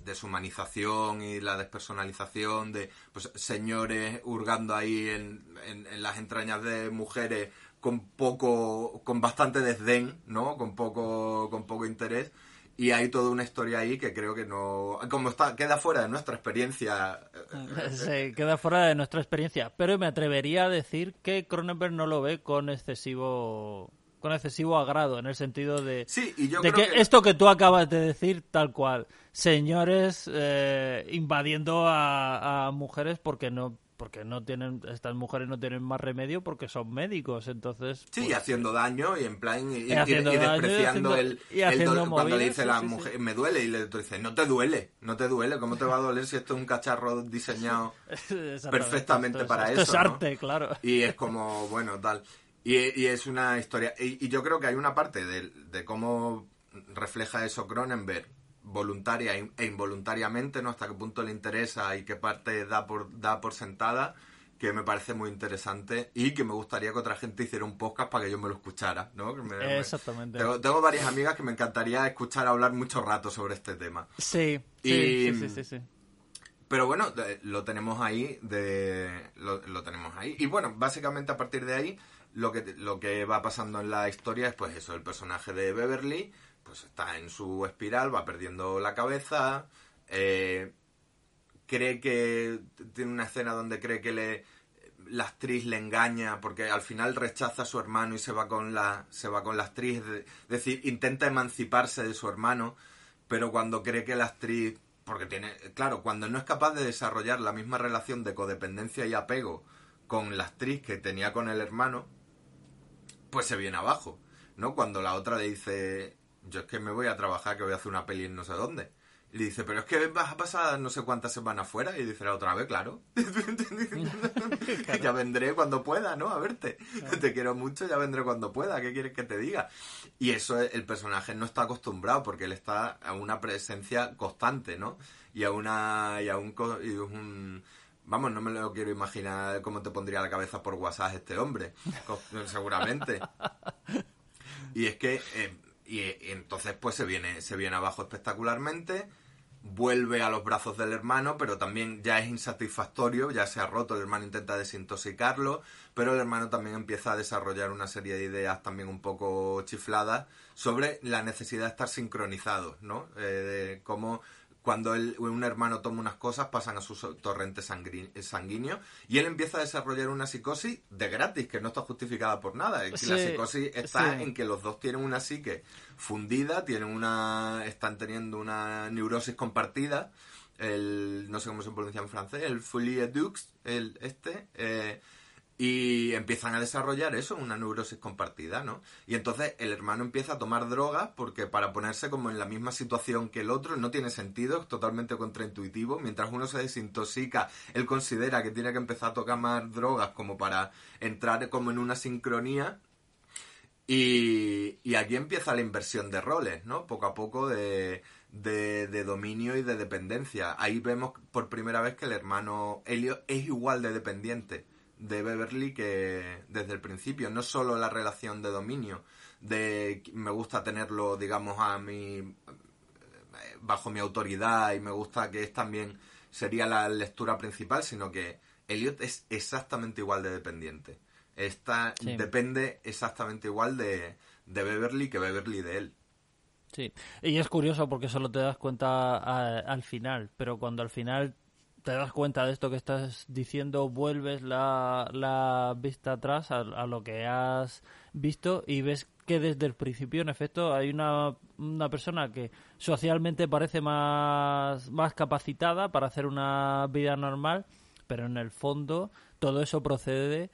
deshumanización y la despersonalización de pues señores hurgando ahí en, en- en las entrañas de mujeres con poco con bastante desdén no con poco con poco interés. Y hay toda una historia ahí que creo que no como está queda fuera de nuestra experiencia. Se queda fuera de nuestra experiencia. Pero me atrevería a decir que Cronenberg no lo ve con excesivo con excesivo agrado, en el sentido de, sí y yo de creo que, que esto que tú acabas de decir, tal cual, señores eh, invadiendo a, a mujeres porque no porque no tienen estas mujeres no tienen más remedio porque son médicos, entonces Sí, y pues, haciendo daño y en plan y, daño despreciando haciendo- el, y el dolor. cuando le movidas, dice sí, la sí, sí. mujer me duele y le tú dices no te duele no te duele cómo te va a doler si esto es un cacharro diseñado perfectamente esto es- para esto eso, es ¿no? arte, claro. y es como bueno tal y, y es una historia y, y yo creo que hay una parte de, de cómo refleja eso Cronenberg voluntaria e involuntariamente no hasta qué punto le interesa y qué parte da por da por sentada que me parece muy interesante y que me gustaría que otra gente hiciera un podcast para que yo me lo escuchara, ¿no? Me- me- Exactamente. Tengo, tengo varias amigas que me encantaría escuchar hablar mucho rato sobre este tema. Sí, sí, Y- sí, sí, sí, sí. pero bueno, de- lo tenemos ahí, de, lo, lo tenemos ahí. Y bueno, básicamente a partir de ahí, lo que, lo que va pasando en la historia es pues eso, el personaje de Beverly, pues está en su espiral, va perdiendo la cabeza, eh, cree que tiene una escena donde cree que le la actriz le engaña porque al final rechaza a su hermano y se va con la se va con la actriz es de- es decir intenta emanciparse de su hermano pero cuando cree que la actriz porque tiene claro cuando no es capaz de desarrollar la misma relación de codependencia y apego con la actriz que tenía con el hermano pues se viene abajo no cuando la otra le dice yo es que me voy a trabajar que voy a hacer una peli en no sé dónde y le dice, pero es que vas a pasar no sé cuántas semanas fuera. Y dice la otra vez, claro. ya vendré cuando pueda, ¿no? A verte. Te quiero mucho, ya vendré cuando pueda. ¿Qué quieres que te diga? Y eso es- el personaje no está acostumbrado porque él está a una presencia constante, ¿no? Y a una... Y a un, y un Vamos, no me lo quiero imaginar cómo te pondría la cabeza por WhatsApp este hombre. Seguramente. Y es que, eh, y, y entonces pues se viene, se viene abajo espectacularmente, vuelve a los brazos del hermano, pero también ya es insatisfactorio, ya se ha roto, el hermano intenta desintoxicarlo, pero el hermano también empieza a desarrollar una serie de ideas también un poco chifladas sobre la necesidad de estar sincronizados, ¿no? Eh, de cuando él- un hermano toma unas cosas pasan a su so- torrente sangri- sanguíneo y él empieza a desarrollar una psicosis de gratis que no está justificada por nada. Es que La psicosis está sí. en que los dos tienen una psique fundida, tienen una, están teniendo una neurosis compartida, el, no sé cómo se pronuncia en francés, el folie dux, el este, eh, y empiezan a desarrollar eso, una neurosis compartida, ¿no? Y entonces el hermano empieza a tomar drogas porque para ponerse como en la misma situación que el otro no tiene sentido, es totalmente contraintuitivo. Mientras uno se desintoxica, él considera que tiene que empezar a tocar más drogas como para entrar como en una sincronía y, y aquí empieza la inversión de roles, ¿no? Poco a poco de, de, de dominio y de dependencia. Ahí vemos por primera vez que el hermano Elliot es igual de dependiente de Beverly que desde el principio. No solo la relación de dominio, de me gusta tenerlo, digamos, a mi bajo mi autoridad y me gusta que es también sería la lectura principal, sino que Elliot es exactamente igual de dependiente. Está, Sí. Depende exactamente igual de, de Beverly que Beverly de él. Sí, y es curioso porque solo te das cuenta a- al final, pero cuando al final te das cuenta de esto que estás diciendo, vuelves la, la vista atrás a, a lo que has visto y ves que desde el principio, en efecto, hay una, una persona que socialmente parece más, más capacitada para hacer una vida normal, pero en el fondo todo eso procede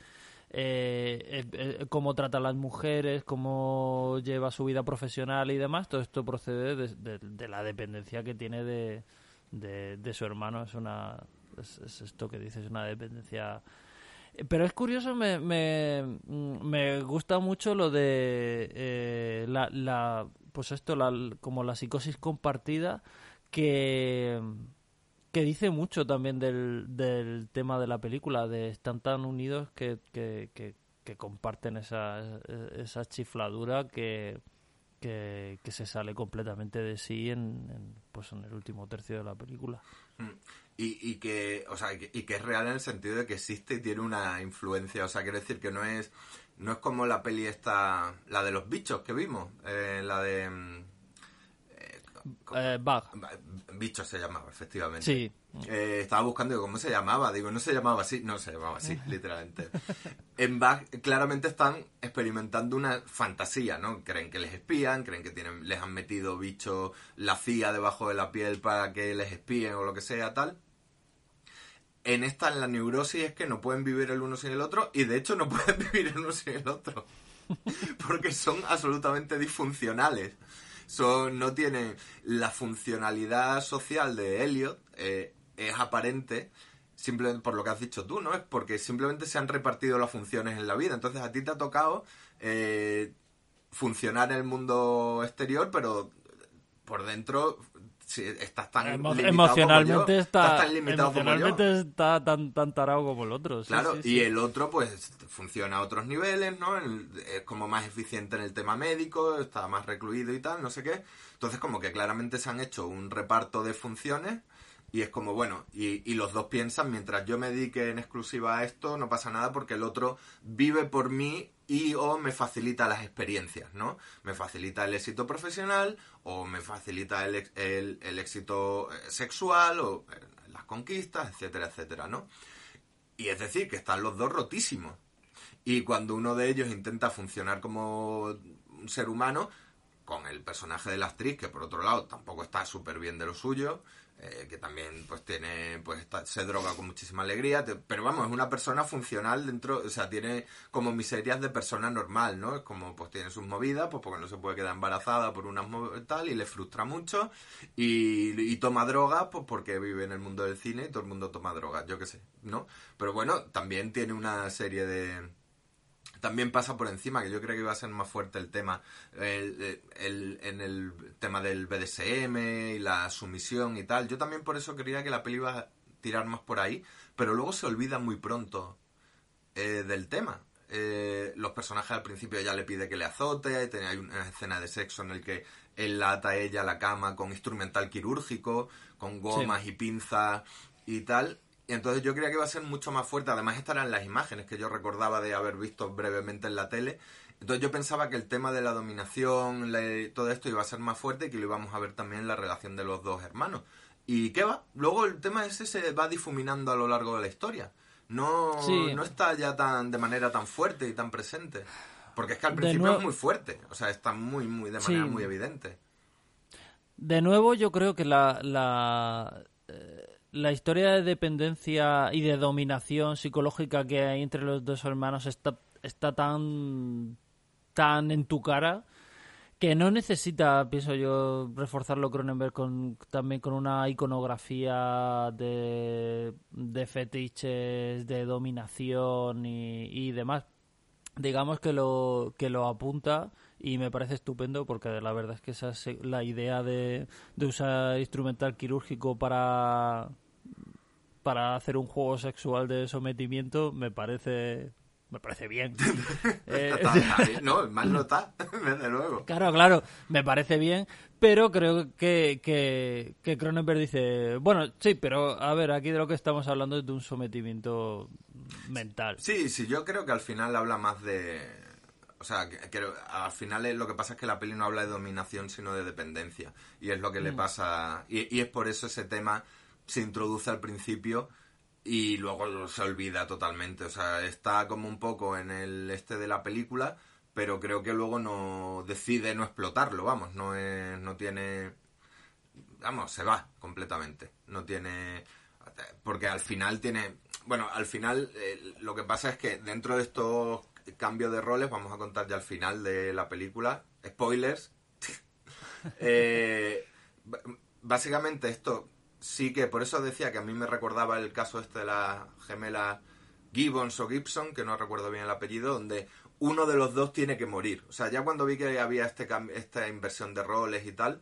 eh, eh, eh, cómo trata a las mujeres, cómo lleva su vida profesional y demás, todo esto procede de, la dependencia que tiene de, de, de su hermano. Es una es, es esto que dices, una dependencia. Eh, Pero es curioso, me, me, mm, me gusta mucho lo de eh, la, la, pues esto, la, como la psicosis compartida que que dice mucho también del, del tema de la película, de están tan unidos que, que, que, que comparten esa, esa chifladura que, que, que se sale completamente de sí en, en, pues en el último tercio de la película. Y, y que, o sea, y que, es real en el sentido de que existe y tiene una influencia. O sea, quiero decir que no es, no es como la peli esta, la de los bichos que vimos, eh, la de... mm, eh, Eh, Bug. Bichos se llamaba, efectivamente. Sí. Eh, estaba buscando digo, cómo se llamaba. Digo, no se llamaba así. No se llamaba así, literalmente. En Bug claramente están experimentando una fantasía, ¿no? Creen que les espían, creen que tienen, les han metido bichos, la CIA debajo de la piel para que les espíen o lo que sea, tal. En esta, la neurosis es que no pueden vivir el uno sin el otro y de hecho no pueden vivir el uno sin el otro. Porque son absolutamente disfuncionales. Son, no tienen la funcionalidad social de Elliot, eh, es aparente simplemente por lo que has dicho tú, ¿no? Es porque simplemente se han repartido las funciones en la vida. Entonces a ti te ha tocado eh, funcionar en el mundo exterior, pero por dentro si estás tan Emo- emocionalmente como yo, está, estás tan limitado como yo. emocionalmente está tan, tan tarado como el otro. sí, Claro, sí, y el otro pues funciona a otros niveles, ¿no? Es como más eficiente en el tema médico, está más recluido y tal, no sé qué. Entonces como que claramente se han hecho un reparto de funciones Y es como, bueno, y, y los dos piensan, mientras yo me dedique en exclusiva a esto, no pasa nada porque el otro vive por mí y o me facilita las experiencias, ¿no? Me facilita el éxito profesional o me facilita el, el- el éxito eh, sexual o eh, las conquistas, etcétera, etcétera, ¿no? Y es decir, que están los dos rotísimos. Y cuando uno de ellos intenta funcionar como un ser humano, con el personaje de la actriz, que por otro lado tampoco está súper bien de lo suyo, eh, que también pues tiene, pues está- se droga con muchísima alegría, pero vamos, es una persona funcional dentro, o sea, tiene como miserias de persona normal, ¿no? Es como, pues tiene sus movidas, pues porque no se puede quedar embarazada por unas tal, y le frustra mucho, y, y toma drogas, pues porque vive en el mundo del cine y todo el mundo toma drogas, yo qué sé, ¿no? Pero bueno, también tiene una serie de también pasa por encima, que yo creo que iba a ser más fuerte el tema, el- el- en el tema del BDSM y la sumisión y tal. Yo también por eso creía que la peli iba a tirar más por ahí, pero luego se olvida muy pronto eh, del tema. Eh, los personajes al principio ella le pide que le azote, tiene- hay una escena de sexo en el que él la ata a ella a la cama con instrumental quirúrgico, con gomas y pinzas y tal. Y entonces yo creía que iba a ser mucho más fuerte. Además estarán las imágenes que yo recordaba de haber visto brevemente en la tele. Entonces yo pensaba que el tema de la dominación, la- todo esto iba a ser más fuerte y que lo íbamos a ver también en la relación de los dos hermanos. ¿Y qué va? Luego el tema ese se va difuminando a lo largo de la historia. No, Sí. no está ya tan de manera tan fuerte y tan presente. Porque es que al principio nuevo- es muy fuerte. O sea, está muy, muy, de Sí. manera muy evidente. De nuevo, yo creo que la, la, eh, la historia de dependencia y de dominación psicológica que hay entre los dos hermanos está, está tan, tan en tu cara que no necesita, pienso yo, reforzarlo Cronenberg con, también con una iconografía de, de fetiches, de dominación y, y demás. Digamos que lo que lo apunta y me parece estupendo porque la verdad es que esa es la idea de, de usar instrumental quirúrgico para para hacer un juego sexual de sometimiento me parece me parece bien Eh, no, mal no está, desde luego. Claro, claro, me parece bien, pero creo que, que, que Cronenberg dice, bueno, sí, pero a ver, aquí de lo que estamos hablando es de un sometimiento mental. Sí, sí, yo creo que al final habla más de... O sea, que, que al final es- lo que pasa es que la peli no habla de dominación, sino de dependencia. Y es lo que le pasa... Y, y es por eso ese tema se introduce al principio y luego se olvida totalmente. O sea, está como un poco en el este de la película, pero creo que luego no decide no explotarlo, vamos, no es, no tiene vamos, se va completamente. No tiene. Porque al final tiene. Bueno, al final eh, lo que pasa es que dentro de estos cambios de roles, vamos a contar ya al final de la película. Spoilers. Eh, básicamente esto sí que, por eso decía que a mí me recordaba el caso este de la gemela Gibbons o Gibson, que no recuerdo bien el apellido, donde uno de los dos tiene que morir. O sea, ya cuando vi que había este esta inversión de roles y tal,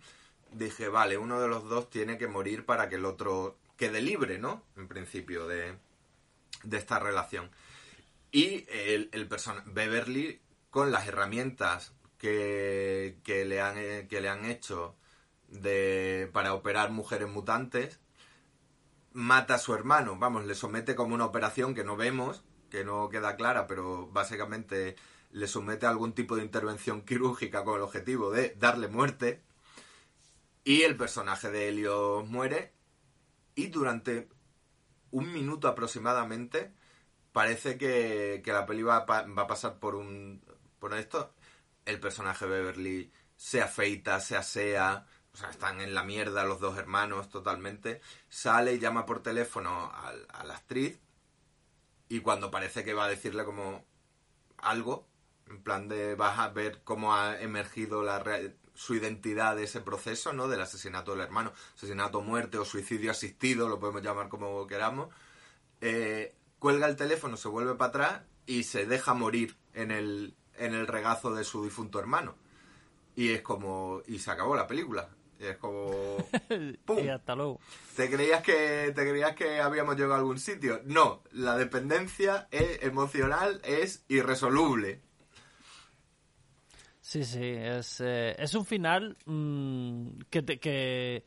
dije, vale, uno de los dos tiene que morir para que el otro quede libre, ¿no? En principio, de, de esta relación. Y el, el person Beverly, con las herramientas que, que, le, han, eh, que le han hecho de, para operar mujeres mutantes, mata a su hermano. Vamos, le somete como una operación que no vemos, que no queda clara, pero básicamente le somete a algún tipo de intervención quirúrgica con el objetivo de darle muerte. Y el personaje de Helio muere. Y durante un minuto aproximadamente parece que, que la peli va va a pasar por un por esto el personaje de Beverly se afeita se asea o sea están en la mierda los dos hermanos totalmente sale y llama por teléfono a, la actriz y cuando parece que va a decirle como algo en plan de vas a ver cómo ha emergido la su identidad de ese proceso, ¿no? Del asesinato del hermano, asesinato, muerte o suicidio asistido, lo podemos llamar como queramos. Eh, cuelga el teléfono, se vuelve para atrás y se deja morir en el, en el regazo de su difunto hermano. Y es como... Y se acabó la película. Y es como... ¡Pum! Y hasta luego. ¿Te creías que te creías que habíamos llegado a algún sitio? No, la dependencia es- emocional es irresoluble. Sí, sí, es, eh, es un final mm, que, te- que,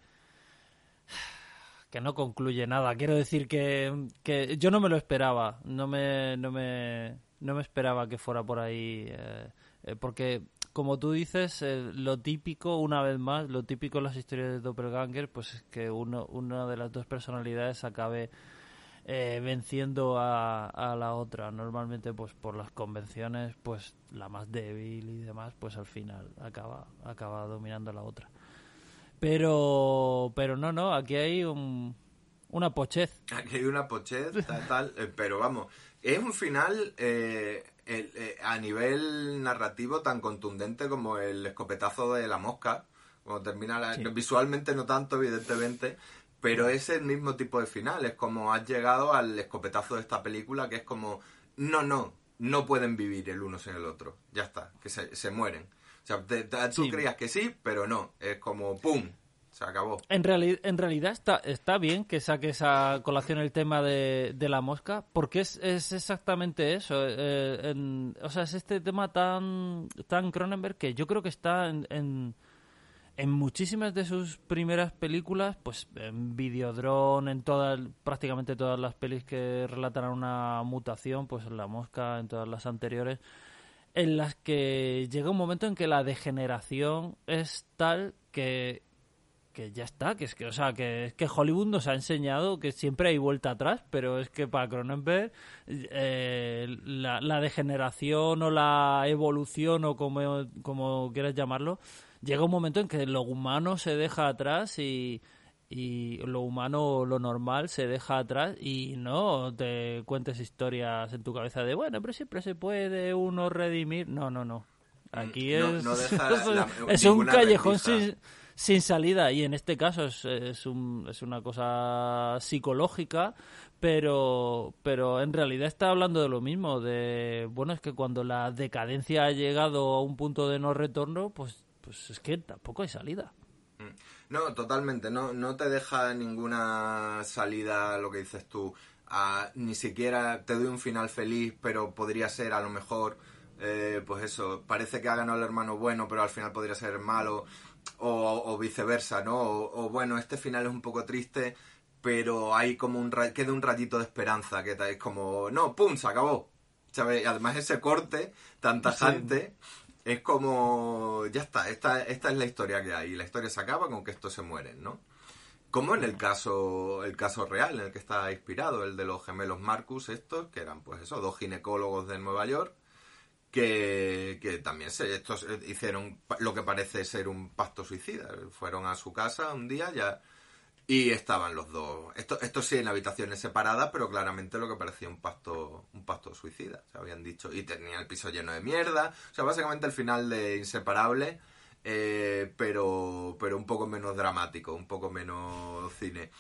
que no concluye nada. Quiero decir que, que yo no me lo esperaba. No me, no me, no me esperaba que fuera por ahí. eh, eh, porque, como tú dices, eh, lo típico, una vez más, lo típico en las historias de Doppelganger, pues es que uno, una de las dos personalidades acabe eh, venciendo a, la otra. Normalmente, pues por las convenciones, pues la más débil y demás, pues al final acaba, acaba dominando a la otra. Pero, pero no, no, aquí hay un, una pochez. Aquí hay una pochez, tal, tal, eh, pero vamos, es un final eh, el- eh, a nivel narrativo tan contundente como el escopetazo de la mosca, cuando termina la, Sí. visualmente no tanto, evidentemente, pero es el mismo tipo de final, es como has llegado al escopetazo de esta película, que es como, no, no, no pueden vivir el uno sin el otro, ya está, que se, se mueren. O sea, te- te- tú Sí. creías que sí, pero no, es como, ¡pum!, se acabó. En, reali- en realidad está, está bien que saques a colación el tema de, de la mosca, porque es, es exactamente eso. eh, en- o sea, es este tema tan, tan Cronenberg que yo creo que está en, en, muchísimas de sus primeras películas, pues en Videodrome, en todas, prácticamente todas las pelis que relatan una mutación, pues en La Mosca, en todas las anteriores, en las que llega un momento en que la degeneración es tal que que ya está, que es que, o sea, que es que Hollywood nos ha enseñado que siempre hay vuelta atrás, pero es que para Cronenberg eh, la, la degeneración o la evolución o como, como quieras llamarlo, llega un momento en que lo humano se deja atrás y, y lo humano, lo normal se deja atrás y no te cuentes historias en tu cabeza de, bueno, pero siempre se puede uno redimir. No, no, no. Aquí No- es, no deja la- es un callejón sin, sin salida y en este caso es, es, un- es una cosa psicológica pero pero en realidad está hablando de lo mismo de bueno es que cuando la decadencia ha llegado a un punto de no retorno pues pues es que tampoco hay salida No, totalmente. No, no te deja ninguna salida, lo que dices tú. a- ni siquiera te doy un final feliz, pero podría ser a lo mejor, eh, pues eso, parece que ha ganado el hermano bueno, pero al final podría ser malo, o, o viceversa, ¿no? O, o, bueno, este final es un poco triste, pero hay como un queda un rayito de esperanza, que es como, no, ¡pum! Se acabó. ¿Sabes? Y además ese corte tan tajante es como, ya está, esta, esta es la historia que hay. Y la historia se acaba con que estos se mueren, ¿no? Como en el caso, el caso real en el que está inspirado, el de los gemelos Marcus estos, que eran pues eso, dos ginecólogos de Nueva York, que, que también se, estos eh, hicieron lo que parece ser un pacto suicida. Fueron a su casa un día ya y estaban los dos. Esto, esto sí en habitaciones separadas, pero claramente lo que parecía un pacto, un pacto suicida. Se habían dicho. Y tenía el piso lleno de mierda. O sea, básicamente el final de Inseparable, eh, pero, pero un poco menos dramático, un poco menos cine.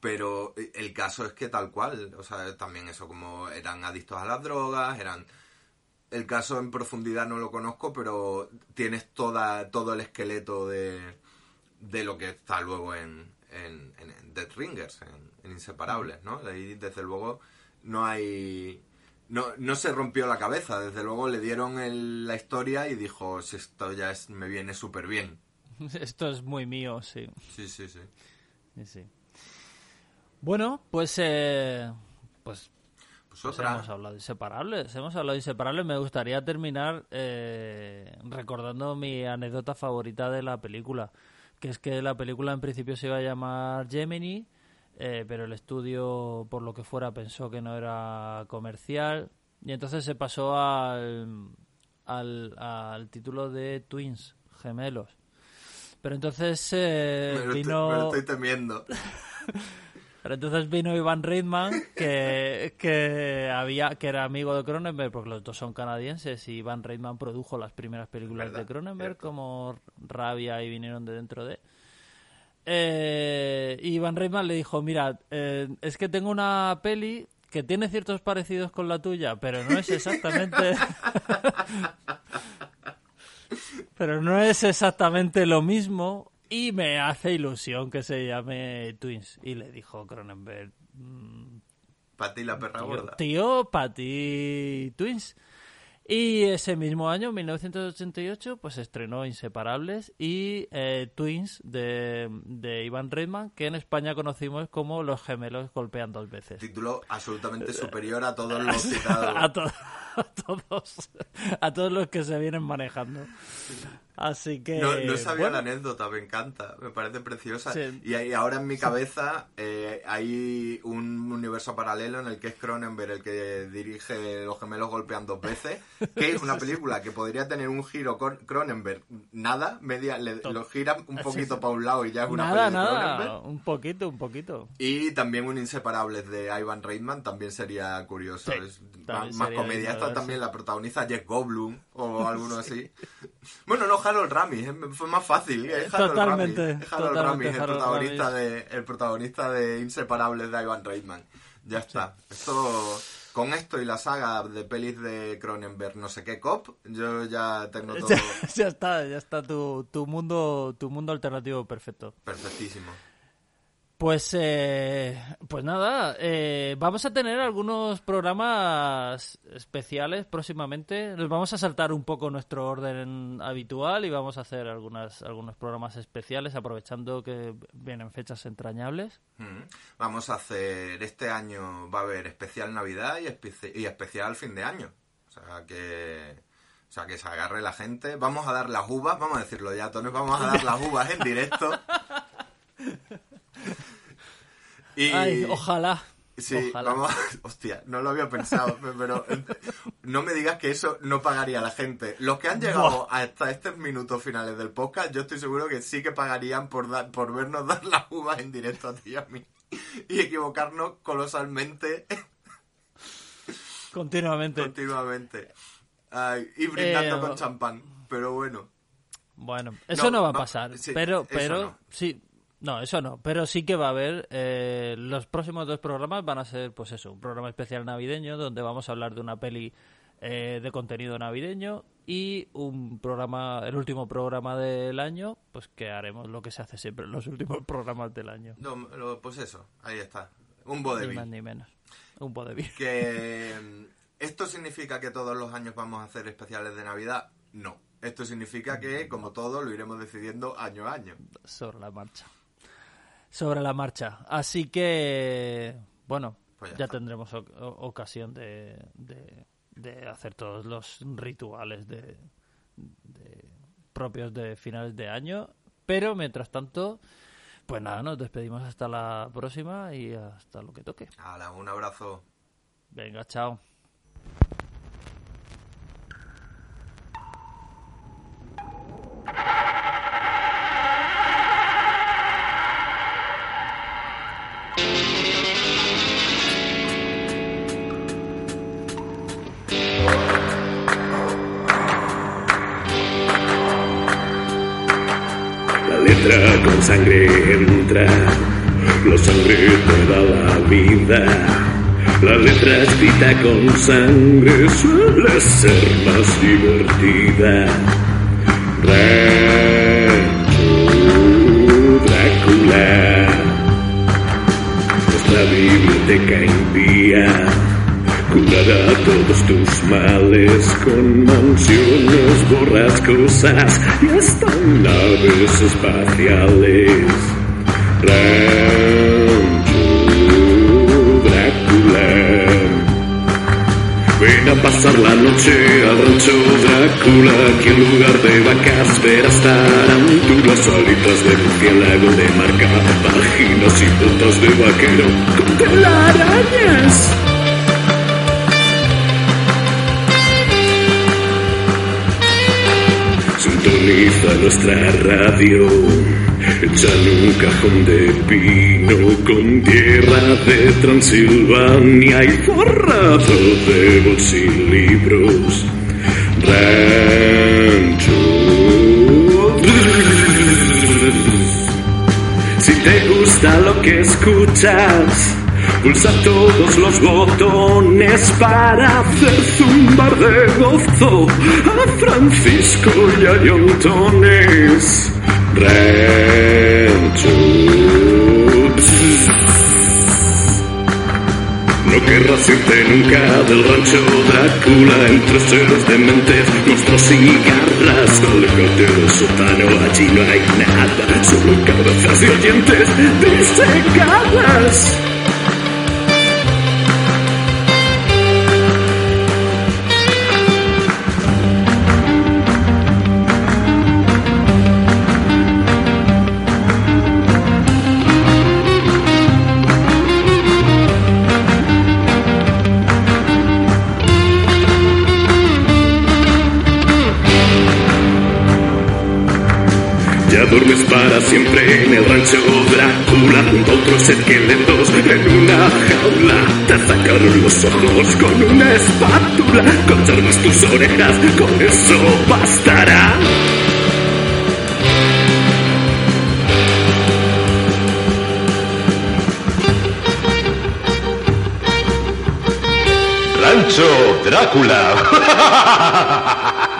Pero el caso es que tal cual, o sea, también eso, como eran adictos a las drogas, eran el caso en profundidad no lo conozco, pero tienes toda, todo el esqueleto de, de lo que está luego en, en, en, en Death Ringers, en, en Inseparables, ¿no? Ahí, desde luego, no hay... No, no se rompió la cabeza, desde luego le dieron el- la historia y dijo, si esto ya es, me viene súper bien. esto es muy mío sí Sí, sí, sí. Sí, sí. bueno pues eh, pues Pues Pues otra. hemos hablado de inseparables, hemos hablado de inseparables. Me gustaría terminar eh, recordando mi anécdota favorita de la película, que es que la película en principio se iba a llamar Gemini, eh, pero el estudio, por lo que fuera, pensó que no era comercial y entonces se pasó al, al, al título de Twins, gemelos. Pero entonces eh, Me lo, estoy, vino... me lo estoy temiendo. Pero entonces vino Ivan Reitman, que, que, había, que era amigo de Cronenberg, porque los dos son canadienses, y Ivan Reitman produjo las primeras películas Verdad, de Cronenberg, como Rabia y vinieron de dentro de... Eh, y Ivan Reitman le dijo, mira, eh, es que tengo una peli que tiene ciertos parecidos con la tuya, pero no es exactamente... pero no es exactamente lo mismo y me hace ilusión que se llame Twins. Y le dijo Cronenberg, mm, Para ti la perra tío, gorda. tío para ti Twins. Y ese mismo año, 1988, pues estrenó Inseparables y eh, Twins de, de Ivan Reitman, que en España conocimos como Los gemelos golpean dos veces. Título absolutamente superior a todos los citados. a, to- a todos a todos los que se vienen manejando. Así que No, no sabía bueno, la anécdota, me encanta, me parece preciosa. Sí. Y ahí- ahora en mi cabeza eh, hay un universo paralelo en el que es Cronenberg el que dirige Los gemelos golpean dos veces, que es una película que podría tener un giro con Cronenberg, nada, media, le- lo gira un poquito para un lado y ya es una nada, de nada, Cronenberg. un poquito, un poquito. Y también un Inseparables de Ivan Reitman también sería curioso. Sí, es también más, más sería comedia. lindo Esta también sí. la protagoniza Jeff Goldblum o alguno así. bueno, no Harold Ramis, fue más fácil. Es Harold Totalmente, Ramis, es Harold totalmente Ramis, el Harold protagonista, Ramis. de, el protagonista de Inseparables de Ivan Reitman. Ya está. Esto, con esto y la saga de pelis de Cronenberg, no sé qué cop, yo ya tengo todo Ya, ya está, ya está tu, tu mundo, tu mundo alternativo perfecto. perfectísimo. Pues, eh, pues nada, eh, vamos a tener algunos programas especiales próximamente. Nos vamos a saltar un poco nuestro orden habitual y vamos a hacer algunas, algunos programas especiales aprovechando que vienen fechas entrañables. Mm. Vamos a hacer, este año va a haber especial Navidad y, especi- y especial fin de año. O sea que... O sea, que se agarre la gente. Vamos a dar las uvas, vamos a decirlo ya, Tony, vamos a dar las uvas en directo. Y... Ay, ojalá. Sí, ojalá. vamos. Hostia, no lo había pensado, pero no me digas que eso no pagaría a la gente. Los que han llegado hasta estos minutos finales del podcast, yo estoy seguro que sí que pagarían por, dar- por vernos dar las uvas en directo a ti y a mí. Y equivocarnos colosalmente Continuamente. continuamente. Ay, y brindando Eh, con champán. Pero bueno. Bueno, eso No, no, va a pasar, sí, pero, pero no. sí, no, eso no, pero sí que va a haber, eh, los próximos dos programas van a ser, pues eso, un programa especial navideño donde vamos a hablar de una peli eh, de contenido navideño y un programa, el último programa del año, pues que haremos lo que se hace siempre en los últimos programas del año, No, lo- pues eso, ahí está. Un ni vodevil. más ni menos, un vodevil. Que mm, esto significa que todos los años vamos a hacer especiales de Navidad. No. Esto significa que, como todo, lo iremos decidiendo año a año. sobre la marcha. Sobre la marcha. Así que, bueno, Pues ya tendremos ocasión de, de, de hacer todos los rituales de, de- propios de finales de año. Pero mientras tanto, pues nada, nos despedimos hasta la próxima y hasta lo que toque. Hala, un abrazo. Venga, chao. Vida. La letra escrita con sangre suele ser más divertida. Rancho Drácula, nuestra biblioteca impía curará todos tus males con mansiones borrascosas y hasta naves espaciales. Rancho Drácula. Ven a pasar la noche al rancho Drácula, que en lugar de vacas verás tarántulas, alitas de murciélago de marca, vaginas y botas de vaquero con telarañas. Sintoniza nuestra radio, en un cajón de pino con tierra de Transilvania y forrado de bolsilibros. Rancho. Si te gusta lo que escuchas, pulsa todos los botones para hacer zumbar de gozo a Francisco y a. Rancho. No querrás irte nunca del rancho Drácula entre seres dementes, monstruos y garras. Aléjate del sótano, allí no hay nada, solo cabezas y oyentes disecadas. Siempre en el rancho Drácula junto a otros esqueletos en una jaula. Te sacaron los ojos con una espátula. Cortarnos tus orejas, con eso bastará. Rancho Drácula.